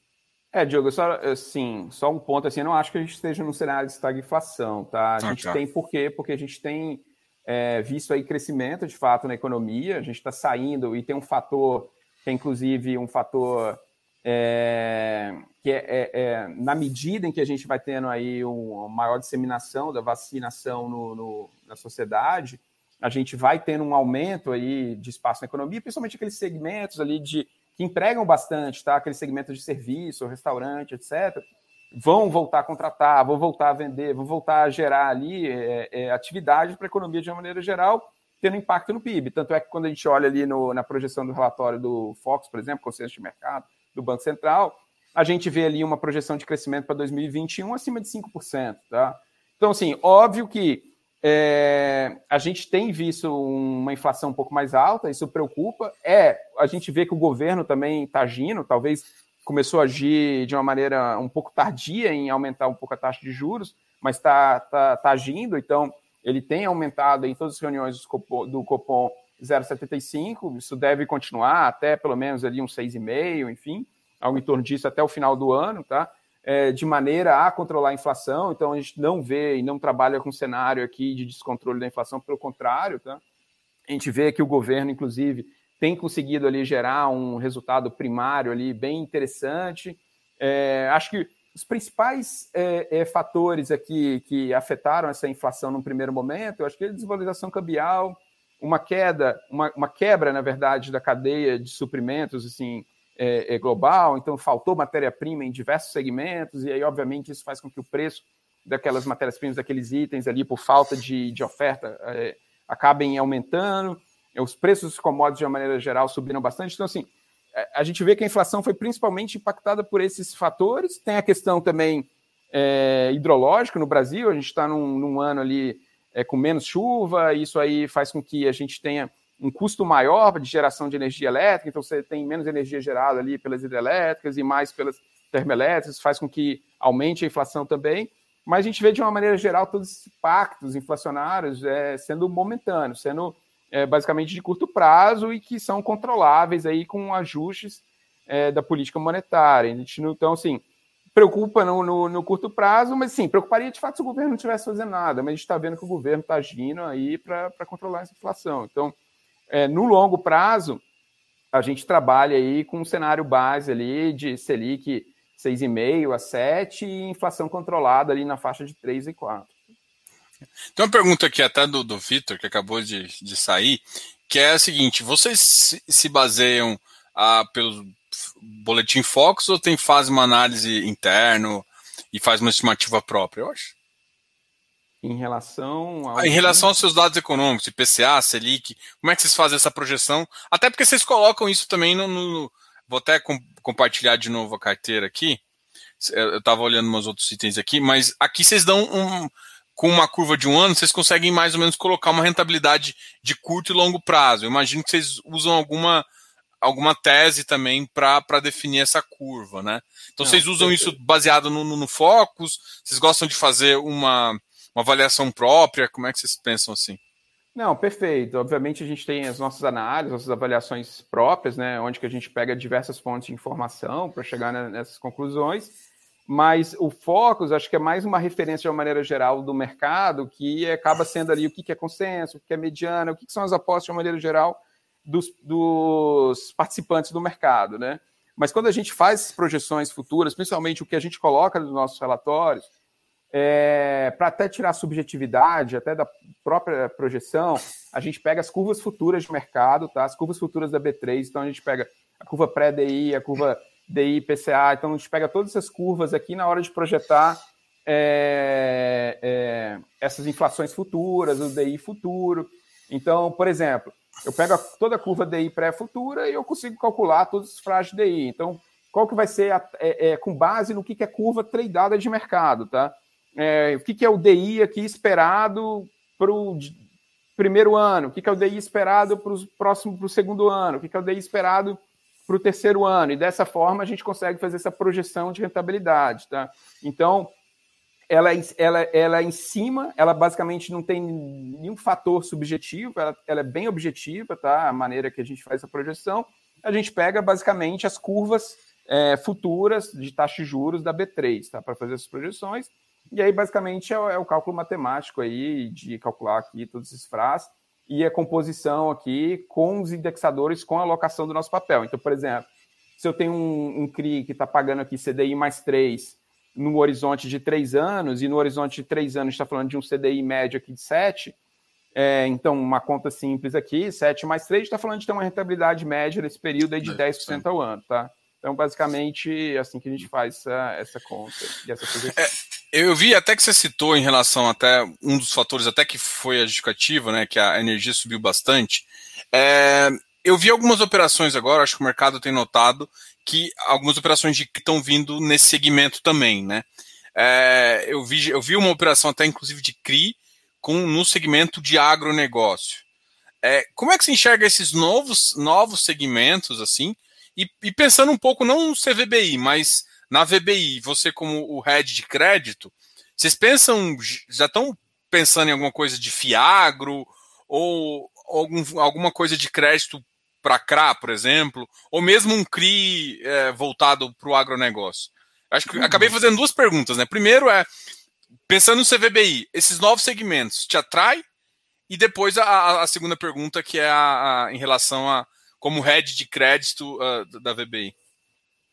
É, Diogo, só, assim, só um ponto, assim, eu não acho que a gente esteja num cenário de estagflação, tá? A gente tem por quê? Porque a gente tem é, visto aí crescimento, de fato, na economia, a gente está saindo e tem um fator, que é inclusive um fator é, que é, é, é, na medida em que a gente vai tendo aí uma maior disseminação da vacinação no, no, na sociedade, a gente vai tendo um aumento aí de espaço na economia, principalmente aqueles segmentos ali de que empregam bastante, tá? Aqueles segmentos de serviço, restaurante, etc. Vão voltar a contratar, vão voltar a vender, vão voltar a gerar ali é, é, atividade para a economia de uma maneira geral, tendo impacto no PIB. Tanto é que quando a gente olha ali no, na projeção do relatório do Fox, por exemplo, Conselho de Mercado, do Banco Central, a gente vê ali uma projeção de crescimento para 2021 acima de 5%. Tá? Então, assim, óbvio que é, a gente tem visto uma inflação um pouco mais alta, isso preocupa. É, a gente vê que o governo também está agindo, talvez começou a agir de uma maneira um pouco tardia em aumentar um pouco a taxa de juros, mas está tá, tá agindo, então ele tem aumentado em todas as reuniões do Copom 0,75, isso deve continuar até pelo menos ali uns 6,5, enfim, algo em torno disso até o final do ano, tá? É, de maneira a controlar a inflação, então a gente não vê e não trabalha com cenário aqui de descontrole da inflação, pelo contrário, tá? A gente vê que o governo, inclusive, tem conseguido ali gerar um resultado primário ali bem interessante. É, acho que os principais é, é, fatores aqui que afetaram essa inflação no primeiro momento, eu acho que é a desvalorização cambial, uma queda, uma, uma quebra, na verdade, da cadeia de suprimentos assim, é, é global, então faltou matéria-prima em diversos segmentos, e aí, obviamente, isso faz com que o preço daquelas matérias-primas, daqueles itens ali, por falta de, de oferta, é, acabem aumentando. Os preços dos commodities, de uma maneira geral, subiram bastante. Então, assim, é, a gente vê que a inflação foi principalmente impactada por esses fatores. Tem a questão também é, hidrológica no Brasil, a gente está num, num, ano ali é, com menos chuva, isso aí faz com que a gente tenha um custo maior de geração de energia elétrica, então você tem menos energia gerada ali pelas hidrelétricas e mais pelas termoelétricas, faz com que aumente a inflação também, mas a gente vê de uma maneira geral todos esses impactos inflacionários é, sendo momentâneos, sendo é, basicamente de curto prazo e que são controláveis aí com ajustes é, da política monetária. A gente não, então, assim, preocupa no, no, no, curto prazo, mas sim, preocuparia de fato se o governo não estivesse fazendo nada, mas a gente está vendo que o governo está agindo aí para controlar essa inflação. Então, é, no longo prazo, a gente trabalha aí com um cenário base ali de Selic 6,5 a 7 e inflação controlada ali na faixa de 3 e 4. Tem uma pergunta aqui até do, do Vitor, que acabou de, de sair, que é a seguinte: vocês se baseiam ah, pelo boletim Focus ou tem faz uma análise interno e faz uma estimativa própria, eu acho? Em relação ao... Em relação aos seus dados econômicos, IPCA, Selic, como é que vocês fazem essa projeção? Até porque vocês colocam isso também no. no vou até com, compartilhar de novo a carteira aqui. Eu estava olhando uns outros itens aqui, mas aqui vocês dão um. Com uma curva de um ano, vocês conseguem mais ou menos colocar uma rentabilidade de curto e longo prazo. Eu imagino que vocês usam alguma, alguma tese também para definir essa curva, né? Então Não, vocês usam isso baseado no, no, no Focus? Vocês gostam de fazer uma uma avaliação própria? Como é que vocês pensam assim? Não, perfeito. Obviamente a gente tem as nossas análises, nossas avaliações próprias, né, onde que a gente pega diversas fontes de informação para chegar nessas conclusões. Mas o Focus, acho que é mais uma referência de uma maneira geral do mercado, que acaba sendo ali o que é consenso, o que é mediana, o que são as apostas de uma maneira geral dos, dos participantes do mercado, né? Mas quando a gente faz projeções futuras, principalmente o que a gente coloca nos nossos relatórios, é, para até tirar subjetividade, até da própria projeção, a gente pega as curvas futuras de mercado, tá? As curvas futuras da B3, então a gente pega a curva pré-DI, a curva DI-PCA, então a gente pega todas essas curvas aqui na hora de projetar é, é, essas inflações futuras, o DI futuro. Então, por exemplo, eu pego a, toda a curva DI pré-futura e eu consigo calcular todos os frágeis DI. Então, qual que vai ser a, é, é, com base no que, que é curva tradeada de mercado, tá? é, o que, que é o DI aqui esperado para o primeiro ano, o que, que é o DI esperado para o próximo, para o segundo ano, o que, que é o DI esperado para o terceiro ano, e dessa forma a gente consegue fazer essa projeção de rentabilidade, tá? Então, ela, ela, ela em cima, ela basicamente não tem nenhum fator subjetivo, ela, ela é bem objetiva, tá? A maneira que a gente faz essa projeção, a gente pega basicamente as curvas é, futuras de taxa de juros da B3, tá? Para fazer essas projeções, e aí, basicamente, é, é, o cálculo matemático aí de calcular aqui todos esses FRAs e a composição aqui com os indexadores com a alocação do nosso papel. Então, por exemplo, se eu tenho um, um CRI que está pagando aqui CDI mais 3 no horizonte de 3 anos, e no horizonte de 3 anos está falando de um CDI médio aqui de 7, é, então uma conta simples aqui, 7 mais 3, está falando de ter uma rentabilidade média nesse período aí de 10% ao ano, tá? Então, basicamente, é assim que a gente faz essa, essa conta e essa projeção. É, eu vi até que você citou em relação até um dos fatores até que foi a justificativa, né, que a energia subiu bastante. É, eu vi algumas operações agora, acho que o mercado tem notado que algumas operações estão vindo nesse segmento também, né? É, eu, vi, eu vi uma operação até inclusive de CRI com, no segmento de agronegócio. É, como é que se enxerga esses novos, novos segmentos assim? E, e pensando um pouco não no CVBI, mas na VBI, você como o head de crédito, vocês pensam, já estão pensando em alguma coisa de Fiagro ou algum, alguma coisa de crédito para CRA, por exemplo, ou mesmo um CRI é, voltado para o agronegócio? Acho que uhum. acabei fazendo duas perguntas, né? Primeiro é, pensando no CVBI, esses novos segmentos te atrai? E depois a, a segunda pergunta, que é a, a, em relação a como head de crédito uh, da VBI.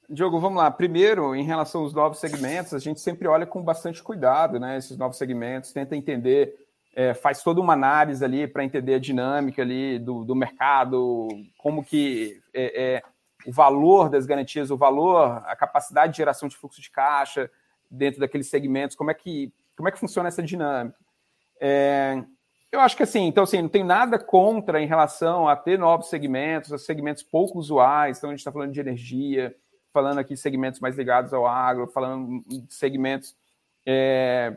Diogo, vamos lá. Primeiro, em relação aos novos segmentos, a gente sempre olha com bastante cuidado, né? Esses novos segmentos, tenta entender, é, faz toda uma análise ali para entender a dinâmica ali do, do mercado, como que é, é, o valor das garantias, o valor, a capacidade de geração de fluxo de caixa dentro daqueles segmentos, como é que, como é que funciona essa dinâmica. É, eu acho que assim, então assim, não tem nada contra em relação a ter novos segmentos, segmentos pouco usuais, então a gente está falando de energia, falando aqui segmentos mais ligados ao agro, falando de segmentos é,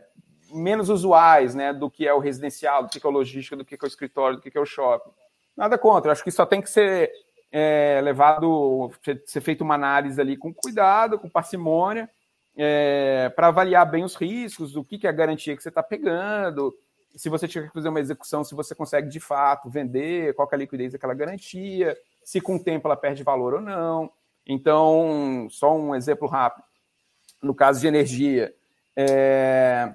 menos usuais, né, do que é o residencial, do que é o logística, do que é o escritório, do que é o shopping. Nada contra, acho que só tem que ser é, levado, ser feita uma análise ali com cuidado, com parcimônia, é, para avaliar bem os riscos, o que, que é a garantia que você está pegando, se você tiver que fazer uma execução, se você consegue de fato vender, qual é a liquidez daquela garantia, se com o tempo ela perde valor ou não. Então, só um exemplo rápido. No caso de energia, é...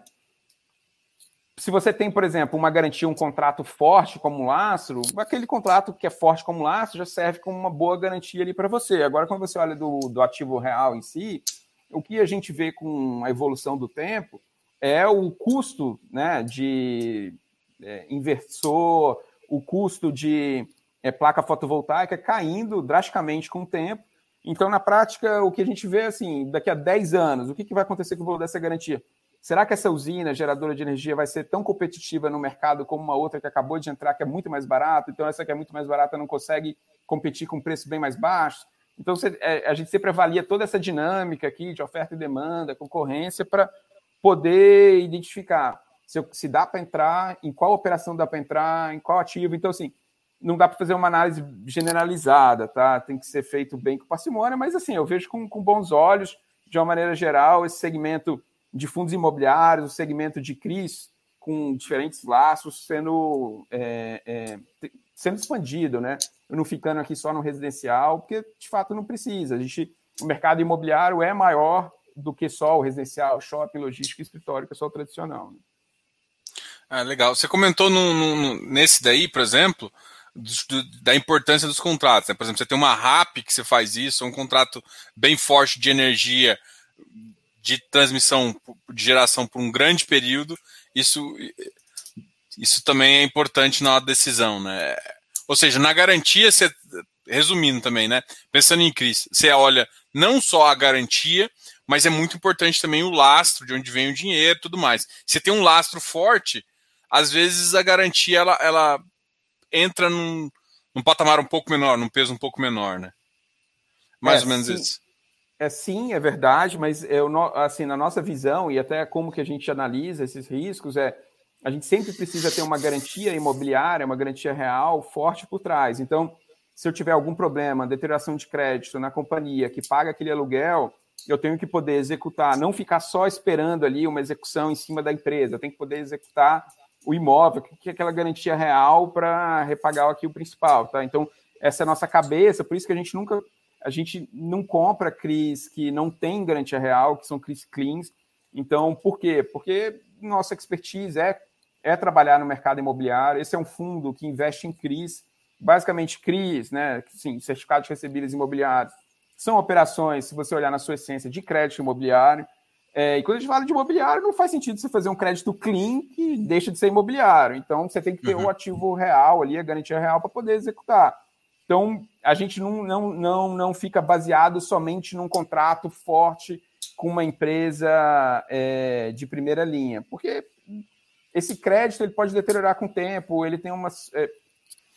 se você tem, por exemplo, uma garantia, um contrato forte como lastro, aquele contrato que é forte como lastro já serve como uma boa garantia ali para você. Agora, quando você olha do, do ativo real em si, o que a gente vê com a evolução do tempo é o custo né, de é, inversor, o custo de é, placa fotovoltaica caindo drasticamente com o tempo. Então, na prática, o que a gente vê assim, daqui a 10 anos, o que, que vai acontecer com o valor dessa garantia? Será que essa usina geradora de energia vai ser tão competitiva no mercado como uma outra que acabou de entrar, que é muito mais barata? Então, essa que é muito mais barata não consegue competir com preço bem mais baixo? Então, é, a gente sempre avalia toda essa dinâmica aqui de oferta e demanda, concorrência, para poder identificar se, se dá para entrar, em qual operação dá para entrar, em qual ativo. Então, assim, não dá para fazer uma análise generalizada, tá? Tem que ser feito bem com parcimônia, mas, assim, eu vejo com, com bons olhos, de uma maneira geral, esse segmento de fundos imobiliários, o segmento de CRIs, com diferentes laços sendo, é, é, sendo expandido, né? Não ficando aqui só no residencial, porque de fato não precisa. A gente, o mercado imobiliário é maior do que só o residencial, shopping, logística escritório, que é só o tradicional. Né? Ah, legal. Você comentou nesse daí, por exemplo, da importância dos contratos. Né? Por exemplo, você tem uma RAP que você faz isso, um contrato bem forte de energia de transmissão de geração por um grande período, isso, isso também é importante na decisão, né? Ou seja, na garantia, você, resumindo também, né? Pensando em Cris, você olha não só a garantia, mas é muito importante também o lastro, de onde vem o dinheiro tudo mais. Você tem um lastro forte, às vezes a garantia ela, ela entra num, num patamar um pouco menor, num peso um pouco menor, né? Mais é, ou menos sim. isso. É sim, é verdade, mas eu, assim, na nossa visão e até como que a gente analisa esses riscos é a gente sempre precisa ter uma garantia imobiliária, uma garantia real forte por trás. Então, se eu tiver algum problema, deterioração de crédito na companhia que paga aquele aluguel, eu tenho que poder executar, não ficar só esperando ali uma execução em cima da empresa, eu tenho que poder executar o imóvel, que é aquela garantia real para repagar aqui o principal, tá? Então, essa é a nossa cabeça, por isso que a gente nunca a gente não compra CRIs que não tem garantia real, que são CRIs cleans. Então, por quê? Porque nossa expertise é, é trabalhar no mercado imobiliário. Esse é um fundo que investe em CRIs, basicamente CRIs, né? Sim, certificados recebíveis imobiliários. São operações, se você olhar na sua essência, de crédito imobiliário. É, e quando a gente fala de imobiliário, não faz sentido você fazer um crédito clean que deixa de ser imobiliário. Então, você tem que ter o uhum. um ativo real ali, a garantia real, para poder executar. Então, a gente não, não, não, não fica baseado somente num contrato forte com uma empresa é, de primeira linha, porque esse crédito ele pode deteriorar com o tempo, ele tem, uma, é,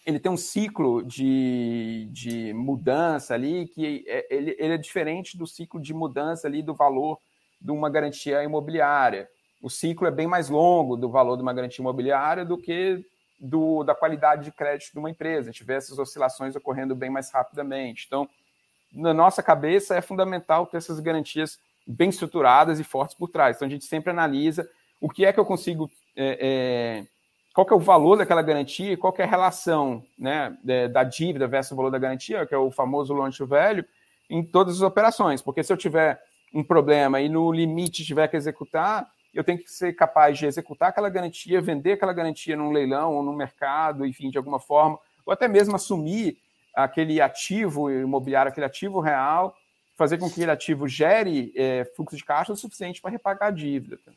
ele tem um ciclo de, de mudança ali que é, ele, ele é diferente do ciclo de mudança ali do valor de uma garantia imobiliária. O ciclo é bem mais longo do valor de uma garantia imobiliária do que do, da qualidade de crédito de uma empresa. A gente vê essas oscilações ocorrendo bem mais rapidamente. Então, na nossa cabeça, é fundamental ter essas garantias bem estruturadas e fortes por trás. Então, a gente sempre analisa o que é que eu consigo. É, é, qual que é o valor daquela garantia e qual que é a relação né, da dívida versus o valor da garantia, que é o famoso longe velho, em todas as operações. Porque se eu tiver um problema e no limite tiver que executar, eu tenho que ser capaz de executar aquela garantia, vender aquela garantia num leilão ou no mercado, enfim, de alguma forma, ou até mesmo assumir aquele ativo imobiliário, aquele ativo real, fazer com que aquele ativo gere é, fluxo de caixa o suficiente para repagar a dívida. Tá?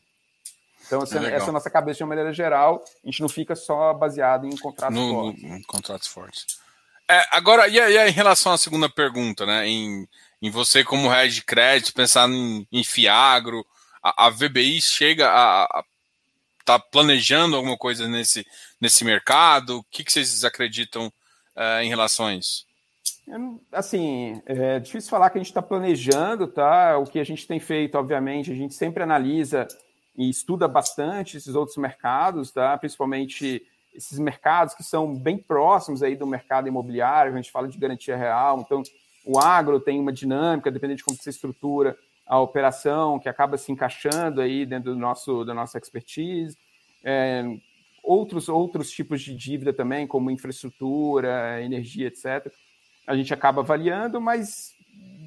Então, essa, é essa é a nossa cabeça de uma maneira geral, a gente não fica só baseado em contratos no, fortes. No, em contratos fortes. É, agora, e, e em relação à segunda pergunta, né? Em, em você, como head de crédito, pensar em, em Fiagro, a, a VBI chega a, tá planejando alguma coisa nesse, nesse mercado? O que, que vocês acreditam uh, em relação a isso? Assim, é difícil falar que a gente está planejando, tá? O que a gente tem feito, obviamente, a gente sempre analisa e estuda bastante esses outros mercados, tá? Principalmente esses mercados que são bem próximos aí do mercado imobiliário, a gente fala de garantia real, então o agro tem uma dinâmica, dependendo de como você estrutura, a operação, que acaba se encaixando aí dentro do nosso, da nossa expertise. É, outros, outros tipos de dívida também, como infraestrutura, energia, etc. A gente acaba avaliando, mas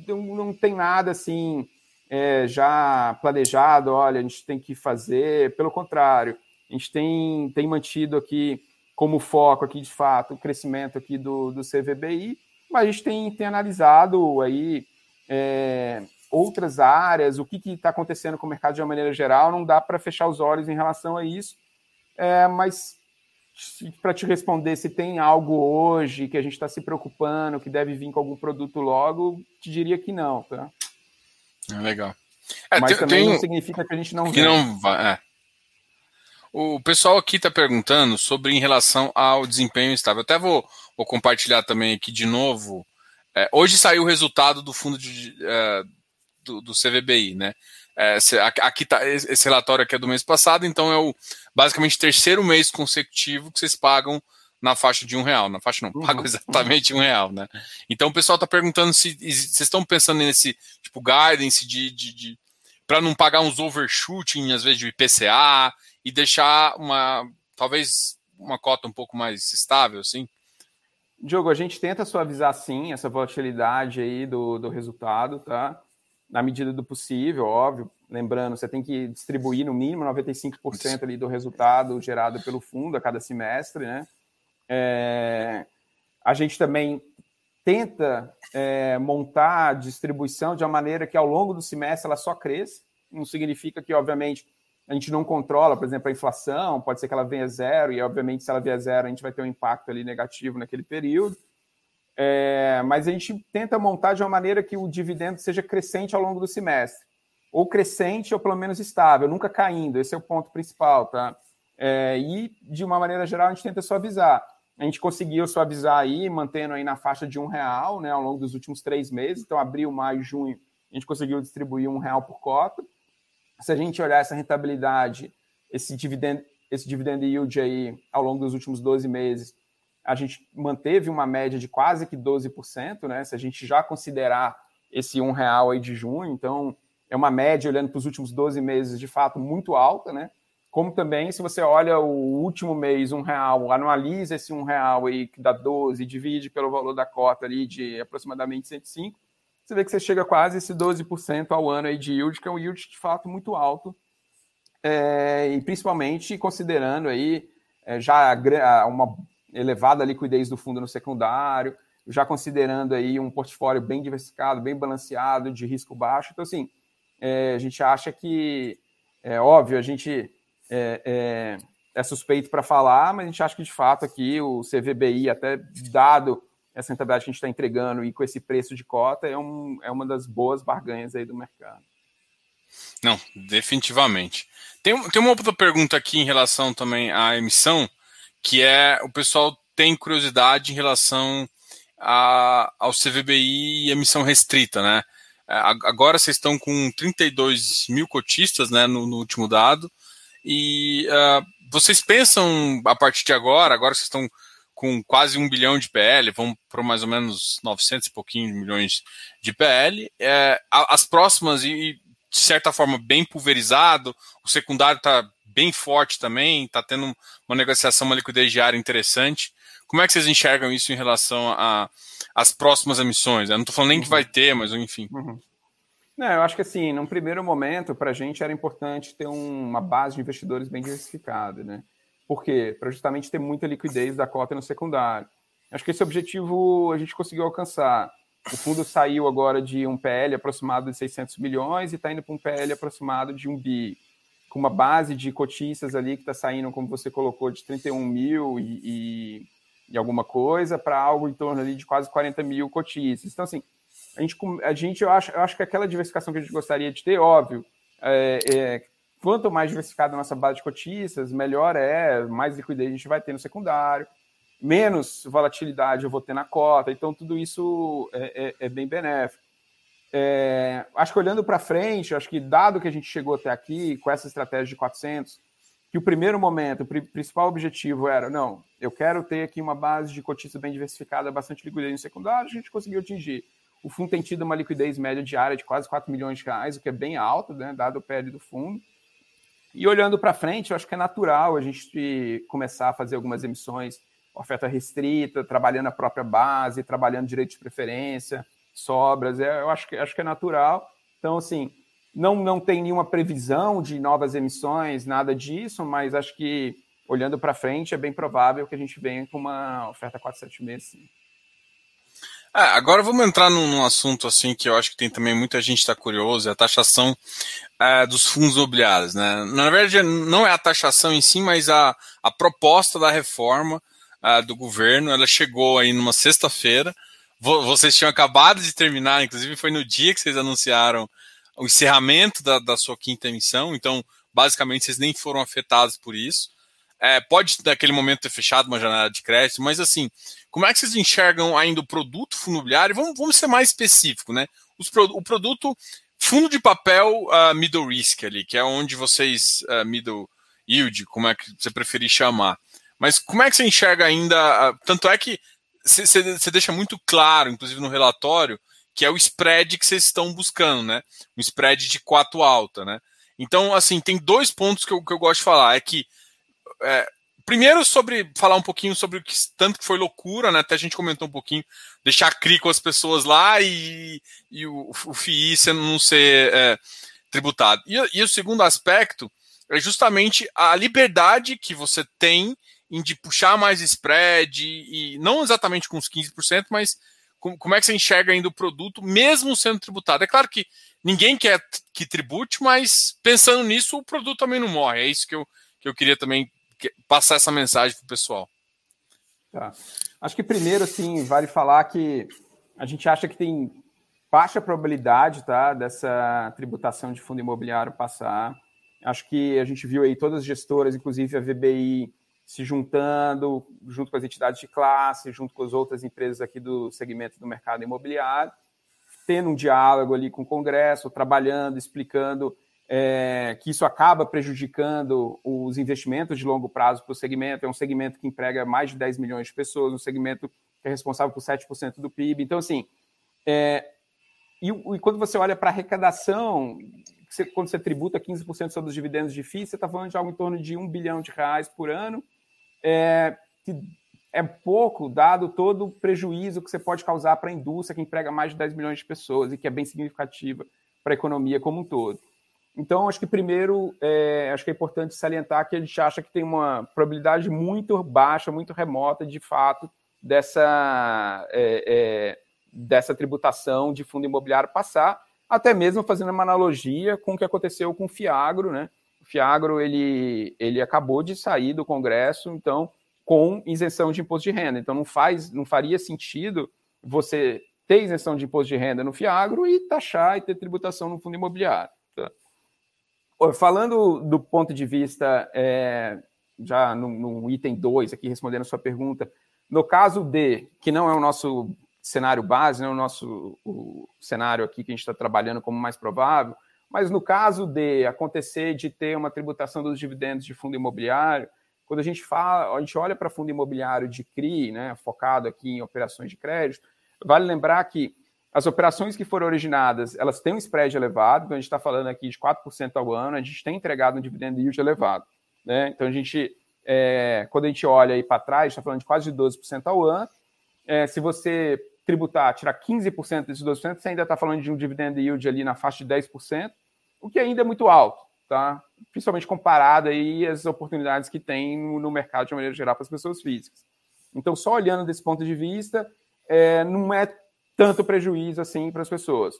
não, não tem nada assim é, já planejado, olha, a gente tem que fazer. Pelo contrário, a gente tem, tem mantido aqui como foco aqui de fato o crescimento aqui do, do CVBI, mas a gente tem, tem analisado aí é, outras áreas, o que está acontecendo com o mercado de uma maneira geral, não dá para fechar os olhos em relação a isso, é, mas para te responder se tem algo hoje que a gente está se preocupando, que deve vir com algum produto logo, te diria que não, tá? É legal. É, Mas tem, também tem, não significa que a gente não que não vai. É. O pessoal aqui está perguntando sobre em relação ao desempenho estável. até vou, vou compartilhar também aqui de novo. É, hoje saiu o resultado do fundo de, é, do, do, CVBI, né? É, aqui tá, esse relatório aqui é do mês passado, então é o basicamente terceiro mês consecutivo que vocês pagam na faixa de um real. Na faixa não, uhum, pagam exatamente um real, né? Então o pessoal está perguntando se vocês estão pensando nesse tipo guidance de, de, de para não pagar uns overshooting, às vezes, de IPCA e deixar uma talvez uma cota um pouco mais estável, assim? Diogo, a gente tenta suavizar sim essa volatilidade aí do, do resultado, tá? Na medida do possível, óbvio. Lembrando, você tem que distribuir no mínimo 95% ali do resultado gerado pelo fundo a cada semestre, né? É, a gente também tenta é, montar a distribuição de uma maneira que ao longo do semestre ela só cresça. Não significa que, obviamente, a gente não controla, por exemplo, a inflação, pode ser que ela venha zero, e obviamente, se ela vier zero, a gente vai ter um impacto ali negativo naquele período. É, mas a gente tenta montar de uma maneira que o dividendo seja crescente ao longo do semestre. Ou crescente ou pelo menos estável, nunca caindo. Esse é o ponto principal, tá? É, e, de uma maneira geral, a gente tenta suavizar. A gente conseguiu suavizar aí, mantendo aí na faixa de um real, né, ao longo dos últimos três meses. Então, abril, maio, junho, a gente conseguiu distribuir um real por cota se a gente olhar essa rentabilidade, esse dividendo, esse dividend yield aí ao longo dos últimos 12 meses, a gente manteve uma média de quase que 12%, né? Se a gente já considerar esse um real aí de junho, então é uma média olhando para os últimos 12 meses de fato muito alta, né? Como também, se você olha o último mês, um real, anualiza esse um real aí que dá 12, divide pelo valor da cota ali de aproximadamente 105, você vê que você chega quase esse 12% ao ano aí de yield, que é um yield de fato muito alto, é, e principalmente considerando aí é, já uma elevada liquidez do fundo no secundário, já considerando aí um portfólio bem diversificado, bem balanceado, de risco baixo. Então, assim, é, a gente acha que, é óbvio, a gente é, é, é suspeito para falar, mas a gente acha que, de fato, aqui o CVBI, até dado essa rentabilidade que a gente está entregando e com esse preço de cota é, um, é uma das boas barganhas aí do mercado. Não, definitivamente. Tem, tem uma outra pergunta aqui em relação também à emissão, que é o pessoal tem curiosidade em relação a, ao CVBI e emissão restrita, né? É, agora vocês estão com 32 mil cotistas né, no, no último dado. E uh, vocês pensam, a partir de agora, agora vocês estão com quase um bilhão de PL, vão para mais ou menos 900 e pouquinho milhões de PL. É, as próximas, e de certa forma bem pulverizado, o secundário está bem forte também, está tendo uma negociação, uma liquidez diária interessante. Como é que vocês enxergam isso em relação às próximas emissões? Eu não estou falando nem uhum. que vai ter, mas enfim. Uhum. Não, eu acho que assim, num primeiro momento, para a gente era importante ter um, uma base de investidores bem diversificada, né? Por quê? Para justamente ter muita liquidez da cota no secundário. Acho que esse objetivo a gente conseguiu alcançar. O fundo saiu agora de um PL aproximado de 600 milhões e está indo para um PL aproximado de um bi, com uma base de cotistas ali que está saindo, como você colocou, de 31 mil e, e, e alguma coisa, para algo em torno ali de quase 40 mil cotistas. Então, assim, a gente, a gente eu, acho, eu acho que aquela diversificação que a gente gostaria de ter, óbvio, é, é, quanto mais diversificada a nossa base de cotistas, melhor é, mais liquidez a gente vai ter no secundário, menos volatilidade eu vou ter na cota, então tudo isso é, é, é bem benéfico. É, acho que olhando para frente, acho que dado que a gente chegou até aqui com essa estratégia de 400, que o primeiro momento, o principal objetivo era, não, eu quero ter aqui uma base de cotistas bem diversificada, bastante liquidez no secundário, a gente conseguiu atingir. O fundo tem tido uma liquidez média diária de quase 4 milhões de reais, o que é bem alto, né, dado o PL do fundo. E olhando para frente, eu acho que é natural a gente começar a fazer algumas emissões, oferta restrita, trabalhando a própria base, trabalhando direito de preferência, sobras. É, eu acho que, acho que é natural. Então, assim, Não, não tem nenhuma previsão de novas emissões, nada disso, mas acho que olhando para frente é bem provável que a gente venha com uma oferta 476. Sim. É, agora vamos entrar num, num, assunto assim que eu acho que tem também muita gente está curioso, é a taxação é, dos fundos imobiliários. Né? Na verdade, não é a taxação em si, mas a, a proposta da reforma é, do governo. Ela chegou aí numa sexta-feira. Vocês tinham acabado de terminar, inclusive foi no dia que vocês anunciaram o encerramento da, da sua quinta emissão, então basicamente vocês nem foram afetados por isso. É, pode naquele momento ter fechado uma janela de crédito, mas assim, como é que vocês enxergam ainda o produto fundo imobiliário? Vamos, vamos ser mais específico, né? Os, o produto fundo de papel uh, middle risk ali, que é onde vocês, uh, middle yield, como é que você preferir chamar. Mas como é que você enxerga ainda? Uh, tanto é que você deixa muito claro, inclusive no relatório, que é o spread que vocês estão buscando, né? Um spread de 4 alta, né? Então, assim, tem dois pontos que eu, que eu gosto de falar. É que é, primeiro sobre falar um pouquinho sobre o que tanto que foi loucura, né? Até a gente comentou um pouquinho, deixar CRI com as pessoas lá e, e o, o FII não ser é, tributado. E, e, o segundo aspecto é justamente a liberdade que você tem em de puxar mais spread e, não exatamente com os 15%, mas com, como é que você enxerga ainda o produto, mesmo sendo tributado. É claro que ninguém quer que tribute, mas pensando nisso, o produto também não morre. É isso que eu, que eu queria também passar essa mensagem para o pessoal? Tá. Acho que primeiro, assim, vale falar que a gente acha que tem baixa probabilidade tá, dessa tributação de fundo imobiliário passar. Acho que a gente viu aí todas as gestoras, inclusive a VBI, se juntando junto com as entidades de classe, junto com as outras empresas aqui do segmento do mercado imobiliário, tendo um diálogo ali com o Congresso, trabalhando, explicando é, que isso acaba prejudicando os investimentos de longo prazo para o segmento. É um segmento que emprega mais de 10 milhões de pessoas, um segmento que é responsável por 7% do PIB. Então, assim, é, e, e, quando você olha para a arrecadação, quando você tributa 15% sobre os dividendos de FII, você está falando de algo em torno de 1 bilhão de reais por ano, é, que é pouco, dado todo o prejuízo que você pode causar para a indústria que emprega mais de 10 milhões de pessoas e que é bem significativa para a economia como um todo. Então, acho que primeiro, é, acho que é importante salientar que a gente acha que tem uma probabilidade muito baixa, muito remota, de fato, dessa, é, é, dessa tributação de fundo imobiliário passar, até mesmo fazendo uma analogia com o que aconteceu com o Fiagro, né? Fiagro, ele, ele acabou de sair do Congresso, então, com isenção de imposto de renda. Então, não, faz, não faria sentido você ter isenção de imposto de renda no Fiagro e taxar e ter tributação no fundo imobiliário. Falando do ponto de vista, é, já no, no item 2, aqui respondendo a sua pergunta, no caso de, que não é o nosso cenário base, não é o nosso o cenário aqui que a gente está trabalhando como mais provável, mas no caso de acontecer de ter uma tributação dos dividendos de fundo imobiliário, quando a gente fala, a gente olha para fundo imobiliário de CRI, né, focado aqui em operações de crédito, vale lembrar que as operações que foram originadas, elas têm um spread elevado, então a gente está falando aqui de 4% ao ano, a gente tem entregado um dividendo yield elevado. Né? Então a gente, é, quando a gente olha aí para trás, está falando de quase 12% ao ano. É, se você tributar, tirar 15% desses 12%, você ainda está falando de um dividendo yield ali na faixa de 10%, o que ainda é muito alto, tá? principalmente comparado aí às oportunidades que tem no, mercado de maneira geral para as pessoas físicas. Então, só olhando desse ponto de vista, é, não é tanto prejuízo assim para as pessoas.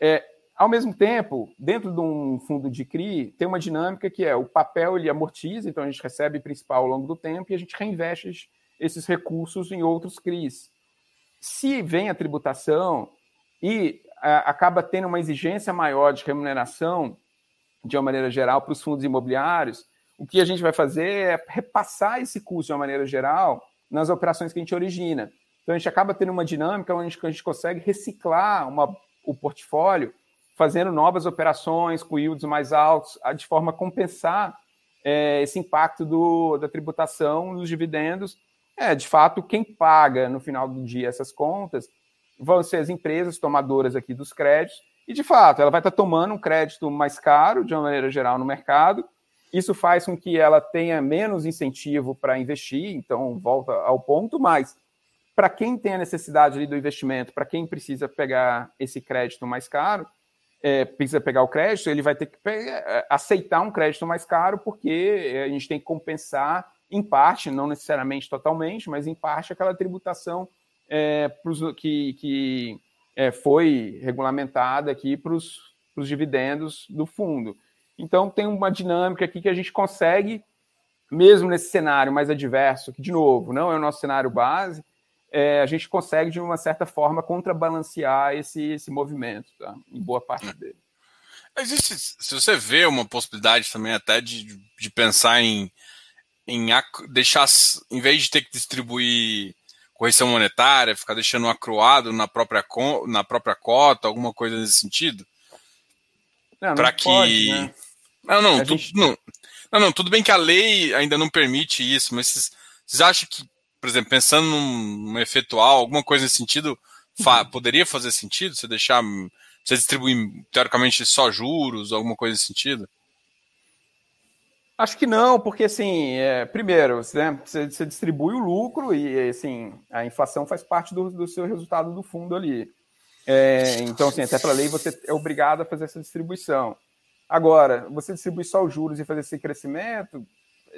É, ao mesmo tempo, dentro de um fundo de CRI, tem uma dinâmica que é o papel ele amortiza, então a gente recebe principal ao longo do tempo e a gente reinveste esses recursos em outros CRIs. Se vem a tributação e acaba tendo uma exigência maior de remuneração, de uma maneira geral, para os fundos imobiliários, o que a gente vai fazer é repassar esse custo de uma maneira geral nas operações que a gente origina. Então a gente acaba tendo uma dinâmica onde a gente consegue reciclar uma, o portfólio, fazendo novas operações com yields mais altos, de forma a compensar é, esse impacto do, da tributação dos dividendos. É, de fato, quem paga no final do dia essas contas vão ser as empresas tomadoras aqui dos créditos, e de fato, ela vai estar tomando um crédito mais caro, de uma maneira geral, no mercado. Isso faz com que ela tenha menos incentivo para investir, então volta ao ponto, mas para quem tem a necessidade ali do investimento, para quem precisa pegar esse crédito mais caro, é, precisa pegar o crédito, ele vai ter que pegar, aceitar um crédito mais caro, porque a gente tem que compensar, em parte, não necessariamente totalmente, mas em parte, aquela tributação é, pros, que, que é, foi regulamentada aqui para os dividendos do fundo. Então, tem uma dinâmica aqui que a gente consegue, mesmo nesse cenário mais adverso, que, de novo, não é o nosso cenário base, é, a gente consegue, de uma certa forma, contrabalancear esse, esse movimento, tá? em boa parte dele. Existe, se você vê uma possibilidade também até de, de pensar em, em deixar, em vez de ter que distribuir correção monetária, ficar deixando acruado na própria, na própria cota, alguma coisa nesse sentido? Para que. Pode, né? Não, não, tu, gente... não, não, não, tudo bem que a lei ainda não permite isso, mas vocês, vocês acham que, por exemplo, pensando num, num efetual, alguma coisa nesse sentido, fa uhum. poderia fazer sentido? Você deixar. Você distribuir, teoricamente, só juros, alguma coisa nesse sentido? Acho que não, porque assim, é, primeiro, né, você, distribui o lucro e assim, a inflação faz parte do, do seu resultado do fundo ali. É, então, assim, até para lei você é obrigado a fazer essa distribuição. Agora, você distribui só os juros e fazer esse crescimento,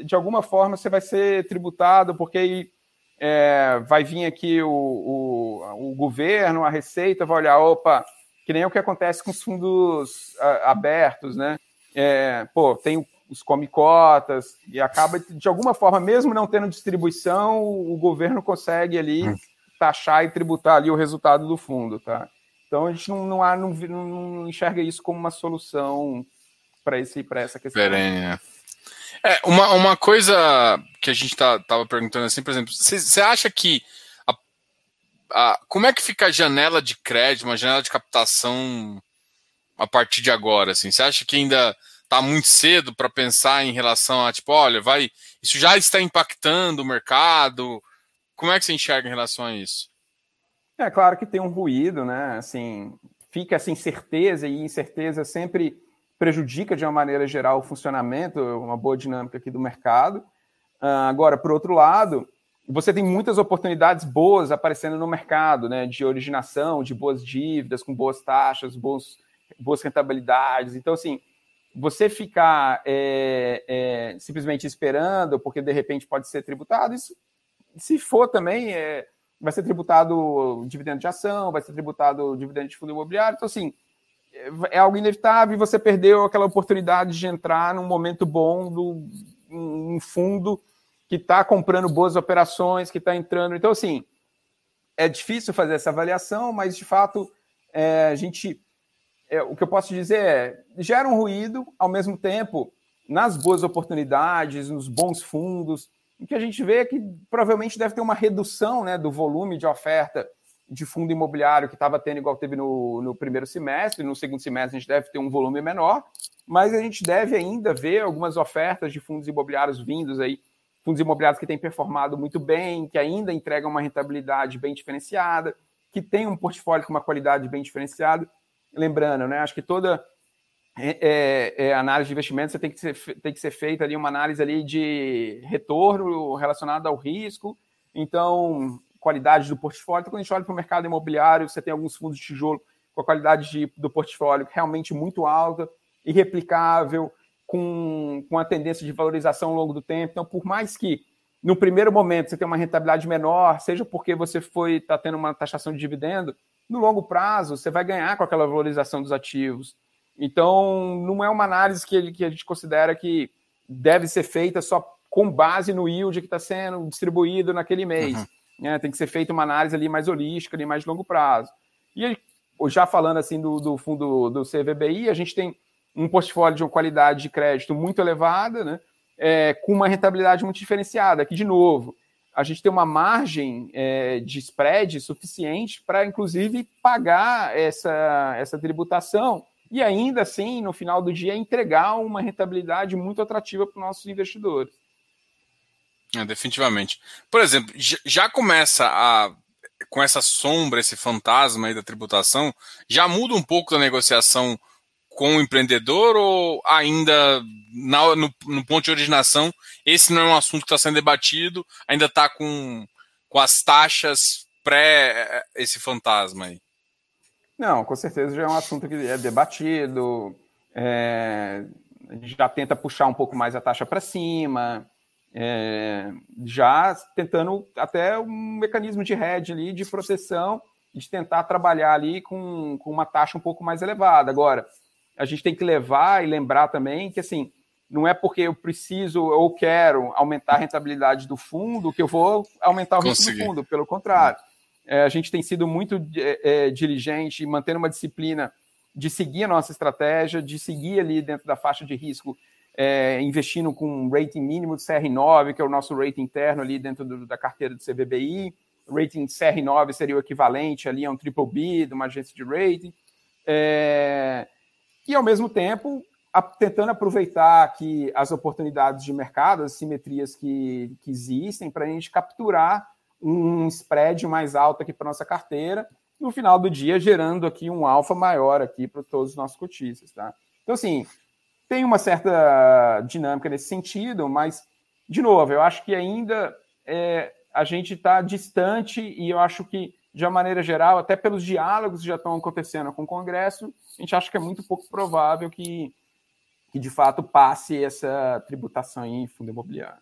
de alguma forma você vai ser tributado, porque é, vai vir aqui o, o, o, governo, a Receita, vai olhar, opa, que nem o que acontece com os fundos a, abertos, né? É, pô, tem os come-cotas, e acaba, de alguma forma, mesmo não tendo distribuição, o, governo consegue ali hum. taxar e tributar ali o resultado do fundo, tá? Então a gente não, não, há, não, não enxerga isso como uma solução para essa questão. É. é, uma, uma coisa que a gente tá, tava perguntando assim, por exemplo, você acha que a, a, como é que fica a janela de crédito, uma janela de captação a partir de agora? Assim, você acha que ainda está muito cedo para pensar em relação a tipo, olha, vai, isso já está impactando o mercado? Como é que você enxerga em relação a isso? É claro que tem um ruído, né? Assim, fica essa incerteza e incerteza sempre prejudica de uma maneira geral o funcionamento, uma boa dinâmica aqui do mercado. Uh, agora, por outro lado, você tem muitas oportunidades boas aparecendo no mercado, né, de originação, de boas dívidas, com boas taxas, boas, boas rentabilidades. Então, assim, você ficar é, é, simplesmente esperando, porque de repente pode ser tributado, isso, se for também, é, vai ser tributado dividendo de ação, vai ser tributado dividendo de fundo imobiliário. Então, assim, é algo inevitável e você perdeu aquela oportunidade de entrar num momento bom do um fundo que está comprando boas operações, que está entrando. Então, assim, é difícil fazer essa avaliação, mas de fato é, a gente. É, o que eu posso dizer é gera um ruído, ao mesmo tempo, nas boas oportunidades, nos bons fundos, em que a gente vê que provavelmente deve ter uma redução né, do volume de oferta de fundo imobiliário que estava tendo igual teve no, no primeiro semestre, no segundo semestre a gente deve ter um volume menor, mas a gente deve ainda ver algumas ofertas de fundos imobiliários vindos aí, fundos imobiliários que têm performado muito bem, que ainda entregam uma rentabilidade bem diferenciada, que tem um portfólio com uma qualidade bem diferenciada. Lembrando, né, acho que toda é, é, é análise de investimento você tem que, ser, tem que ser feita ali uma análise ali de retorno relacionado ao risco. Então, qualidade do portfólio. Então, quando a gente olha para o mercado imobiliário, você tem alguns fundos de tijolo com a qualidade de, do portfólio realmente muito alta, irreplicável, com, com a tendência de valorização ao longo do tempo. Então, por mais que no primeiro momento você tenha uma rentabilidade menor, seja porque você foi está tendo uma taxação de dividendo, no longo prazo você vai ganhar com aquela valorização dos ativos. Então, não é uma análise que, que a gente considera que deve ser feita só com base no yield que está sendo distribuído naquele mês. Uhum. Né? Tem que ser feita uma análise ali mais holística, ali mais de longo prazo. E já falando assim do, do fundo do CVBI, a gente tem um portfólio de uma qualidade de crédito muito elevada, né? É, com uma rentabilidade muito diferenciada. Aqui, de novo, a gente tem uma margem é, de spread suficiente para, inclusive, pagar essa, essa tributação e ainda assim, no final do dia, entregar uma rentabilidade muito atrativa para os nossos investidores. É, definitivamente. Por exemplo, já começa a com essa sombra, esse fantasma aí da tributação, já muda um pouco da negociação com o empreendedor ou ainda na, no, no, ponto de originação esse não é um assunto que está sendo debatido, ainda está com, com as taxas pré esse fantasma aí? Não, com certeza já é um assunto que é debatido, é, já tenta puxar um pouco mais a taxa para cima, é, já tentando até um mecanismo de hedge ali, de proteção, de tentar trabalhar ali com, com uma taxa um pouco mais elevada. Agora, a gente tem que levar e lembrar também que, assim, não é porque eu preciso ou quero aumentar a rentabilidade do fundo que eu vou aumentar o risco do fundo, pelo contrário. É, a gente tem sido muito é, é, diligente, mantendo uma disciplina de seguir a nossa estratégia, de seguir ali dentro da faixa de risco, é, investindo com um rating mínimo de CR9, que é o nosso rating interno ali dentro do, da carteira do CVBI. O rating CR9 seria o equivalente ali a um triple B de uma agência de rating. É, e, ao mesmo tempo, a, tentando aproveitar que as oportunidades de mercado, as simetrias que, que existem, para a gente capturar um spread mais alto aqui para nossa carteira, no final do dia gerando aqui um alfa maior aqui para todos os nossos cotistas, tá? Então, assim, tem uma certa dinâmica nesse sentido, mas, de novo, eu acho que ainda é, a gente está distante e eu acho que, de uma maneira geral, até pelos diálogos que já estão acontecendo com o Congresso, a gente acha que é muito pouco provável que, que de fato passe essa tributação em fundo imobiliário.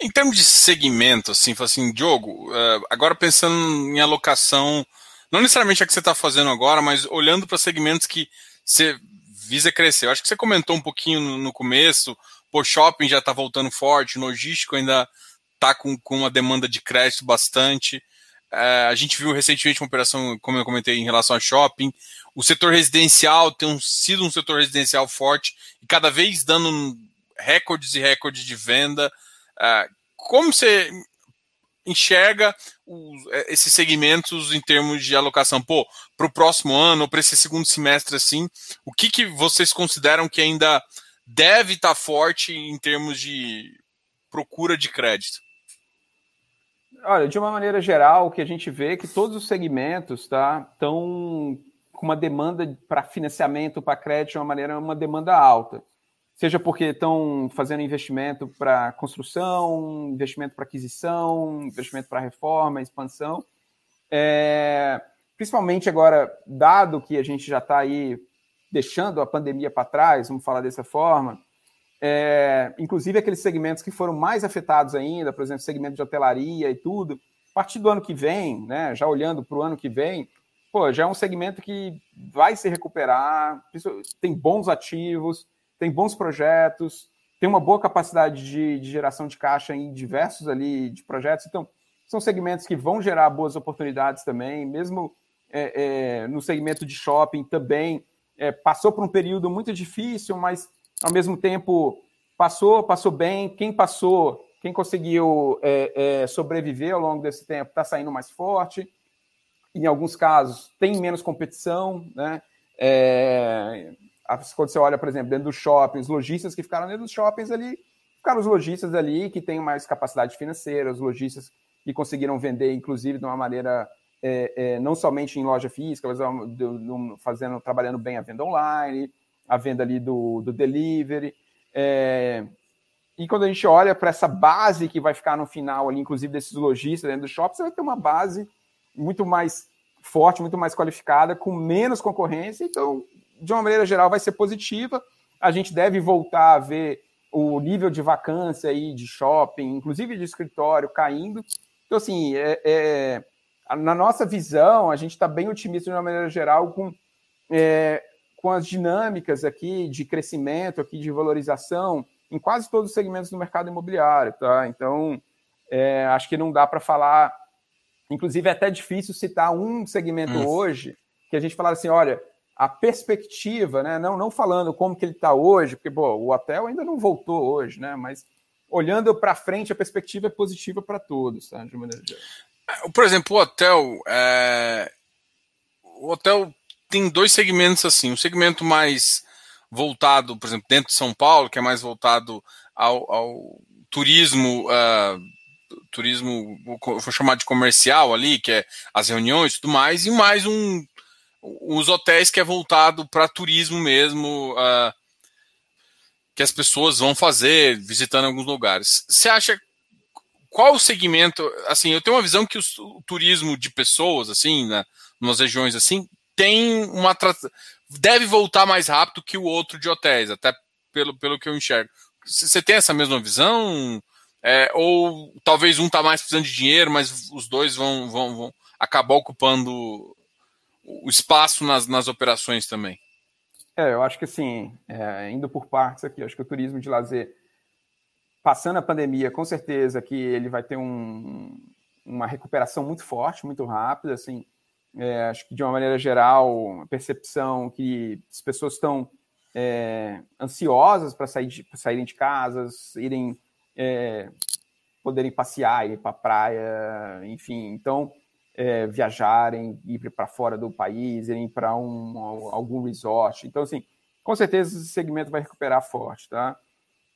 Em termos de segmento, assim, assim, Diogo, eh, agora pensando em alocação, não necessariamente a que você está fazendo agora, mas olhando para segmentos que você visa crescer. Eu acho que você comentou um pouquinho no, começo, o shopping já está voltando forte, logístico ainda está com, com uma demanda de crédito bastante. É, a gente viu recentemente uma operação, como eu comentei, em relação a shopping. O setor residencial tem um, sido um setor residencial forte e cada vez dando recordes e recordes de venda. É, como você enxerga os, é, esses segmentos em termos de alocação? Pô, para o próximo ano, ou para esse segundo semestre, assim, o que, que vocês consideram que ainda deve estar tá forte em termos de procura de crédito? Olha, de uma maneira geral, o que a gente vê é que todos os segmentos tá, estão com uma demanda para financiamento, para crédito, de uma maneira, uma demanda alta. Seja porque estão fazendo investimento para construção, investimento para aquisição, investimento para reforma, expansão. É, principalmente agora, dado que a gente já está aí deixando a pandemia para trás, vamos falar dessa forma, é, inclusive aqueles segmentos que foram mais afetados ainda, por exemplo, segmento de hotelaria e tudo, a partir do ano que vem, né, já olhando para o ano que vem, pô, já é um segmento que vai se recuperar, tem bons ativos, tem bons projetos, tem uma boa capacidade de, de geração de caixa em diversos ali de projetos, então são segmentos que vão gerar boas oportunidades também, mesmo é, é, no segmento de shopping também é, passou por um período muito difícil, mas ao mesmo tempo passou, passou bem. Quem passou, quem conseguiu é, é, sobreviver ao longo desse tempo, está saindo mais forte. Em alguns casos, tem menos competição, né? É, quando você olha, por exemplo, dentro dos shoppings, lojistas que ficaram dentro dos shoppings ali, ficaram os lojistas ali que têm mais capacidade financeira, os lojistas que conseguiram vender, inclusive, de uma maneira é, é, não somente em loja física, mas fazendo, trabalhando bem a venda online, a venda ali do, do delivery. É, e quando a gente olha para essa base que vai ficar no final ali, inclusive desses lojistas dentro do shopping, você vai ter uma base muito mais forte, muito mais qualificada, com menos concorrência. Então, de uma maneira geral, vai ser positiva. A gente deve voltar a ver o nível de vacância aí de shopping, inclusive de escritório, caindo. Então, assim, é, é na nossa visão, a gente está bem otimista de uma maneira geral com é, com as dinâmicas aqui de crescimento, aqui de valorização em quase todos os segmentos do mercado imobiliário, tá? Então, é, acho que não dá para falar. Inclusive, é até difícil citar um segmento hum. hoje que a gente falar assim, olha, a perspectiva, né? Não, não falando como que ele está hoje, porque pô, o hotel ainda não voltou hoje, né? Mas olhando para frente, a perspectiva é positiva para todos, tá? De maneira geral. Por exemplo, o hotel, é... o hotel tem dois segmentos assim. Um segmento mais voltado, por exemplo, dentro de São Paulo, que é mais voltado ao, ao turismo, uh, turismo, vou chamar de comercial ali, que é as reuniões e tudo mais, e mais um os hotéis que é voltado para turismo mesmo, uh, que as pessoas vão fazer visitando alguns lugares. Você acha qual o segmento? Assim, eu tenho uma visão que o, o turismo de pessoas, assim, nas regiões assim, tem uma deve voltar mais rápido que o outro de hotéis, até pelo, pelo que eu enxergo. Você tem essa mesma visão? É, ou talvez um está mais precisando de dinheiro, mas os dois vão, vão, vão acabar ocupando o espaço nas, nas operações também? É, eu acho que assim, é, indo por partes aqui, acho que o turismo de lazer, passando a pandemia, com certeza que ele vai ter um, uma recuperação muito forte, muito rápida, assim, é, acho que de uma maneira geral, a percepção que as pessoas estão é, ansiosas para sair de, saírem de casas, irem é, poderem passear, ir para a praia, enfim, então é, viajarem, ir para fora do país, irem para um, algum resort. Então, assim, com certeza esse segmento vai recuperar forte, tá?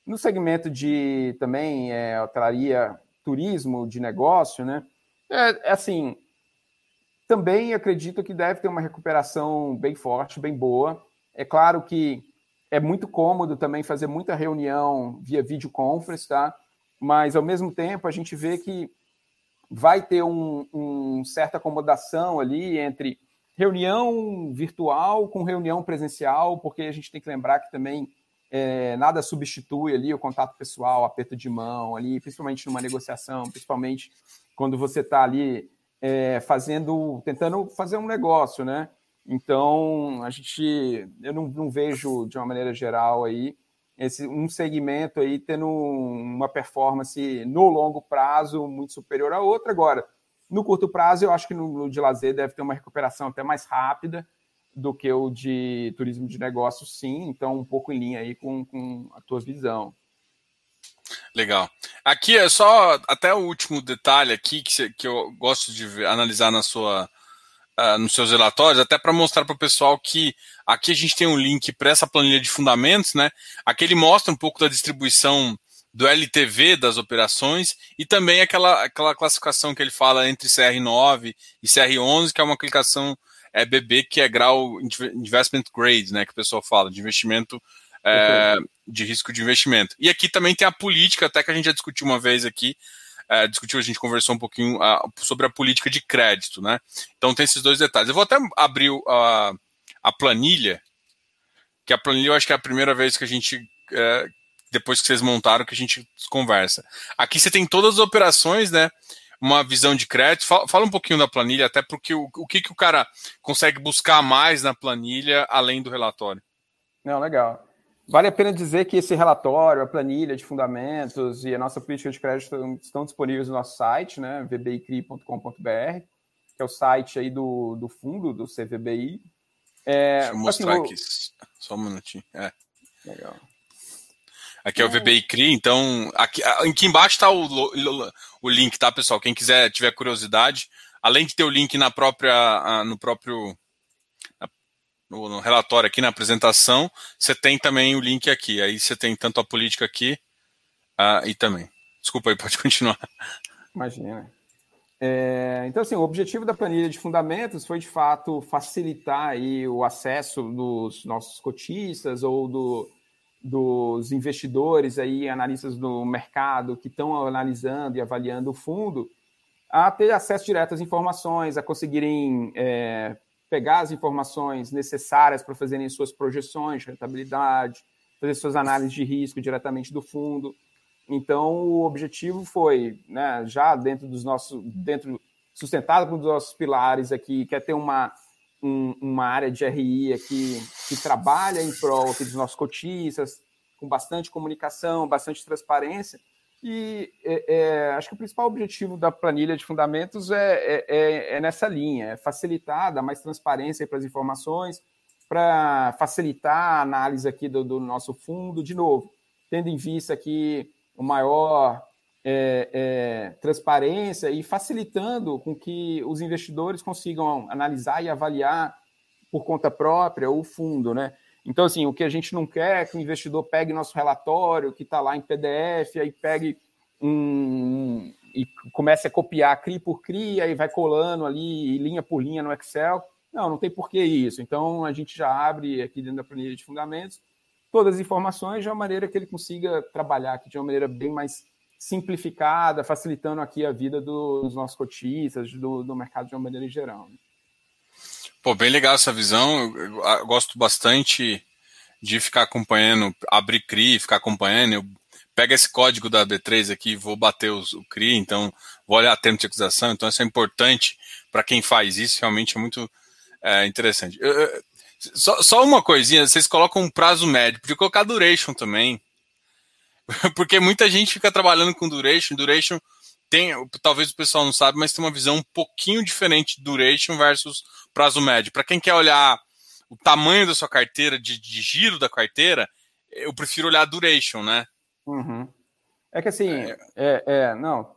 No segmento de também é, hotelaria, turismo de negócio, né? É, é, assim, também acredito que deve ter uma recuperação bem forte, bem boa. É claro que é muito cômodo também fazer muita reunião via videoconference, tá? Mas ao mesmo tempo a gente vê que vai ter um, um certa acomodação ali entre reunião virtual com reunião presencial, porque a gente tem que lembrar que também é, nada substitui ali o contato pessoal, aperto de mão ali, principalmente numa negociação, principalmente quando você está ali é, fazendo, tentando fazer um negócio, né? Então a gente, eu não, não vejo de uma maneira geral aí esse, um segmento aí tendo uma performance no longo prazo muito superior à outra. Agora, no curto prazo, eu acho que no, no de lazer deve ter uma recuperação até mais rápida do que o de turismo de negócio, sim. Então, um pouco em linha aí com, com a tua visão. Legal. Aqui é só até o último detalhe aqui que, que eu gosto de analisar na sua, uh, nos seus relatórios, até para mostrar para o pessoal que aqui a gente tem um link para essa planilha de fundamentos, né? Aqui ele mostra um pouco da distribuição do LTV das operações e também aquela, aquela classificação que ele fala entre CR9 e CR11, que é uma classificação é, BB, que é grau investment grade, né? Que o pessoal fala, de investimento é, de risco de investimento. E aqui também tem a política, até que a gente já discutiu uma vez aqui, é, discutiu, a gente conversou um pouquinho uh, sobre a política de crédito, né? Então tem esses dois detalhes. Eu vou até abrir uh, a planilha, que a planilha eu acho que é a primeira vez que a gente, uh, depois que vocês montaram, que a gente conversa. Aqui você tem todas as operações, né? Uma visão de crédito. Fala, fala um pouquinho da planilha, até porque o, o que, que o cara consegue buscar mais na planilha além do relatório. Não, legal. Vale a pena dizer que esse relatório, a planilha de fundamentos e a nossa política de crédito estão disponíveis no nosso site, né, vbicri.com.br, que é o site aí do, do fundo, do CVBI. É, Deixa eu mostrar assim, aqui, só um minutinho. É. Legal. Aqui é o VBI CRI, então aqui, aqui embaixo está o, o link, tá, pessoal? Quem quiser, tiver curiosidade, além de ter o link na própria, no próprio no, no, relatório aqui na apresentação, você tem também o link aqui. Aí você tem tanto a política aqui e também. Desculpa aí, pode continuar. Imagina. É, então, assim, o objetivo da planilha de fundamentos foi, de fato, facilitar aí o acesso dos nossos cotistas ou do, dos investidores aí, analistas do mercado que estão analisando e avaliando o fundo, a ter acesso direto às informações, a conseguirem é, pegar as informações necessárias para fazerem suas projeções de rentabilidade, fazer suas análises de risco diretamente do fundo. Então, o objetivo foi, né, já dentro dos nossos, dentro sustentado com os nossos pilares aqui, quer ter uma um, uma área de RI aqui que trabalha em prol aqui dos nossos cotistas, com bastante comunicação, bastante transparência, e é, é, acho que o principal objetivo da planilha de fundamentos é, é, é, é nessa linha, é facilitar, dar mais transparência para as informações, para facilitar a análise aqui do, do, nosso fundo, de novo, tendo em vista aqui o maior é, é, transparência e facilitando com que os investidores consigam analisar e avaliar por conta própria o fundo, né? Então, assim, o que a gente não quer é que o investidor pegue nosso relatório, que está lá em PDF, aí pegue um, e comece a copiar CRI por CRI, aí vai colando ali, linha por linha no Excel. Não, não tem por que isso. Então, a gente já abre aqui dentro da planilha de fundamentos todas as informações de uma maneira que ele consiga trabalhar aqui de uma maneira bem mais simplificada, facilitando aqui a vida dos nossos cotistas, do, do mercado de uma maneira geral. Pô, bem legal essa visão. Eu, gosto bastante de ficar acompanhando, abrir CRI, ficar acompanhando. Eu pego esse código da B3 aqui, vou bater os, o CRI, então vou olhar termo de acusação. Então, isso é importante para quem faz isso, realmente é muito é, interessante. Eu, só, só, uma coisinha, vocês colocam um prazo médio, podia colocar duration também. Porque muita gente fica trabalhando com duration, duration tem, talvez o pessoal não sabe, mas tem uma visão um pouquinho diferente de duration versus prazo médio. Para quem quer olhar o tamanho da sua carteira, de, de, giro da carteira, eu prefiro olhar a duration, né? Uhum. É que assim, é, é, é, não,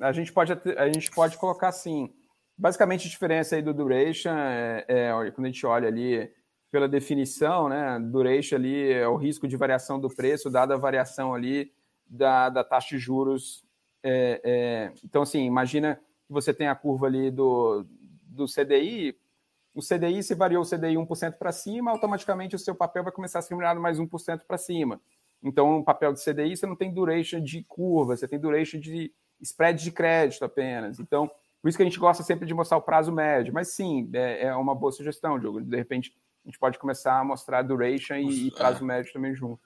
a gente pode a gente pode colocar assim, basicamente a diferença aí do duration é, é quando a gente olha ali pela definição, né, duration ali é o risco de variação do preço dada a variação ali da, da taxa de juros é, é, então, assim, imagina que você tem a curva ali do, do CDI. O CDI, se variou o CDI 1% para cima, automaticamente o seu papel vai começar a ser remunerado mais 1% para cima. Então, no papel de CDI, você não tem duration de curva, você tem duration de spread de crédito apenas. Então, por isso que a gente gosta sempre de mostrar o prazo médio. Mas sim, é, é uma boa sugestão, Diogo. De repente, a gente pode começar a mostrar duration e, e prazo é. médio também junto.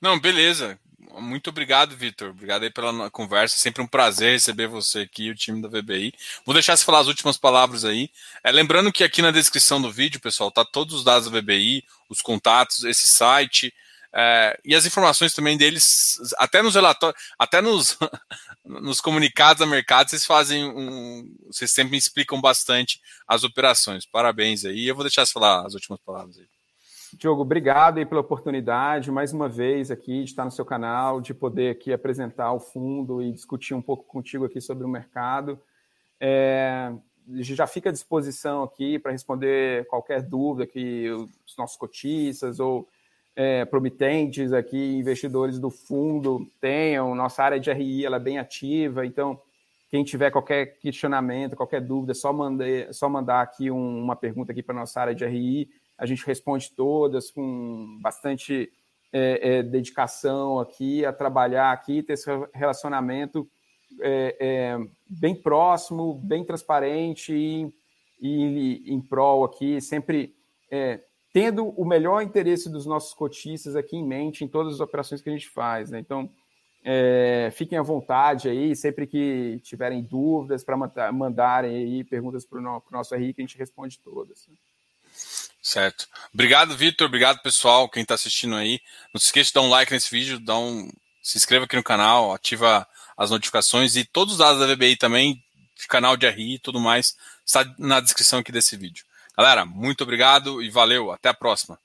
Não, beleza. Muito obrigado, Vitor. Obrigado aí pela conversa. Sempre um prazer receber você aqui, o time da VBI. Vou deixar você falar as últimas palavras aí. É, lembrando que aqui na descrição do vídeo, pessoal, tá todos os dados da VBI, os contatos, esse site é, e as informações também deles, até nos relatórios, até nos, nos comunicados da mercado, vocês fazem um. Vocês sempre explicam bastante as operações. Parabéns aí. Eu vou deixar você falar as últimas palavras aí. Diogo, obrigado aí pela oportunidade, mais uma vez aqui, de estar no seu canal, de poder aqui apresentar o fundo e discutir um pouco contigo aqui sobre o mercado. É, já fica à disposição aqui para responder qualquer dúvida que os nossos cotistas ou é, promitentes aqui, investidores do fundo tenham. Nossa área de RI ela é bem ativa, então quem tiver qualquer questionamento, qualquer dúvida, é só, mandar, só mandar aqui um, uma pergunta aqui para nossa área de RI a gente responde todas com bastante é, é, dedicação aqui, a trabalhar aqui, ter esse relacionamento é, é bem próximo, bem transparente e, e em prol aqui, sempre é, tendo o melhor interesse dos nossos cotistas aqui em mente em todas as operações que a gente faz. Né? Então, é, fiquem à vontade aí, sempre que tiverem dúvidas, para mandarem aí perguntas para o nosso RI, que a gente responde todas. Né? Certo. Obrigado, Vitor. Obrigado, pessoal, quem está assistindo aí. Não se esqueça de dar um like nesse vídeo, dá um... se inscreva aqui no canal, ativa as notificações e todos os dados da VBI também, canal de RI e tudo mais, está na descrição aqui desse vídeo. Galera, muito obrigado e valeu. Até a próxima.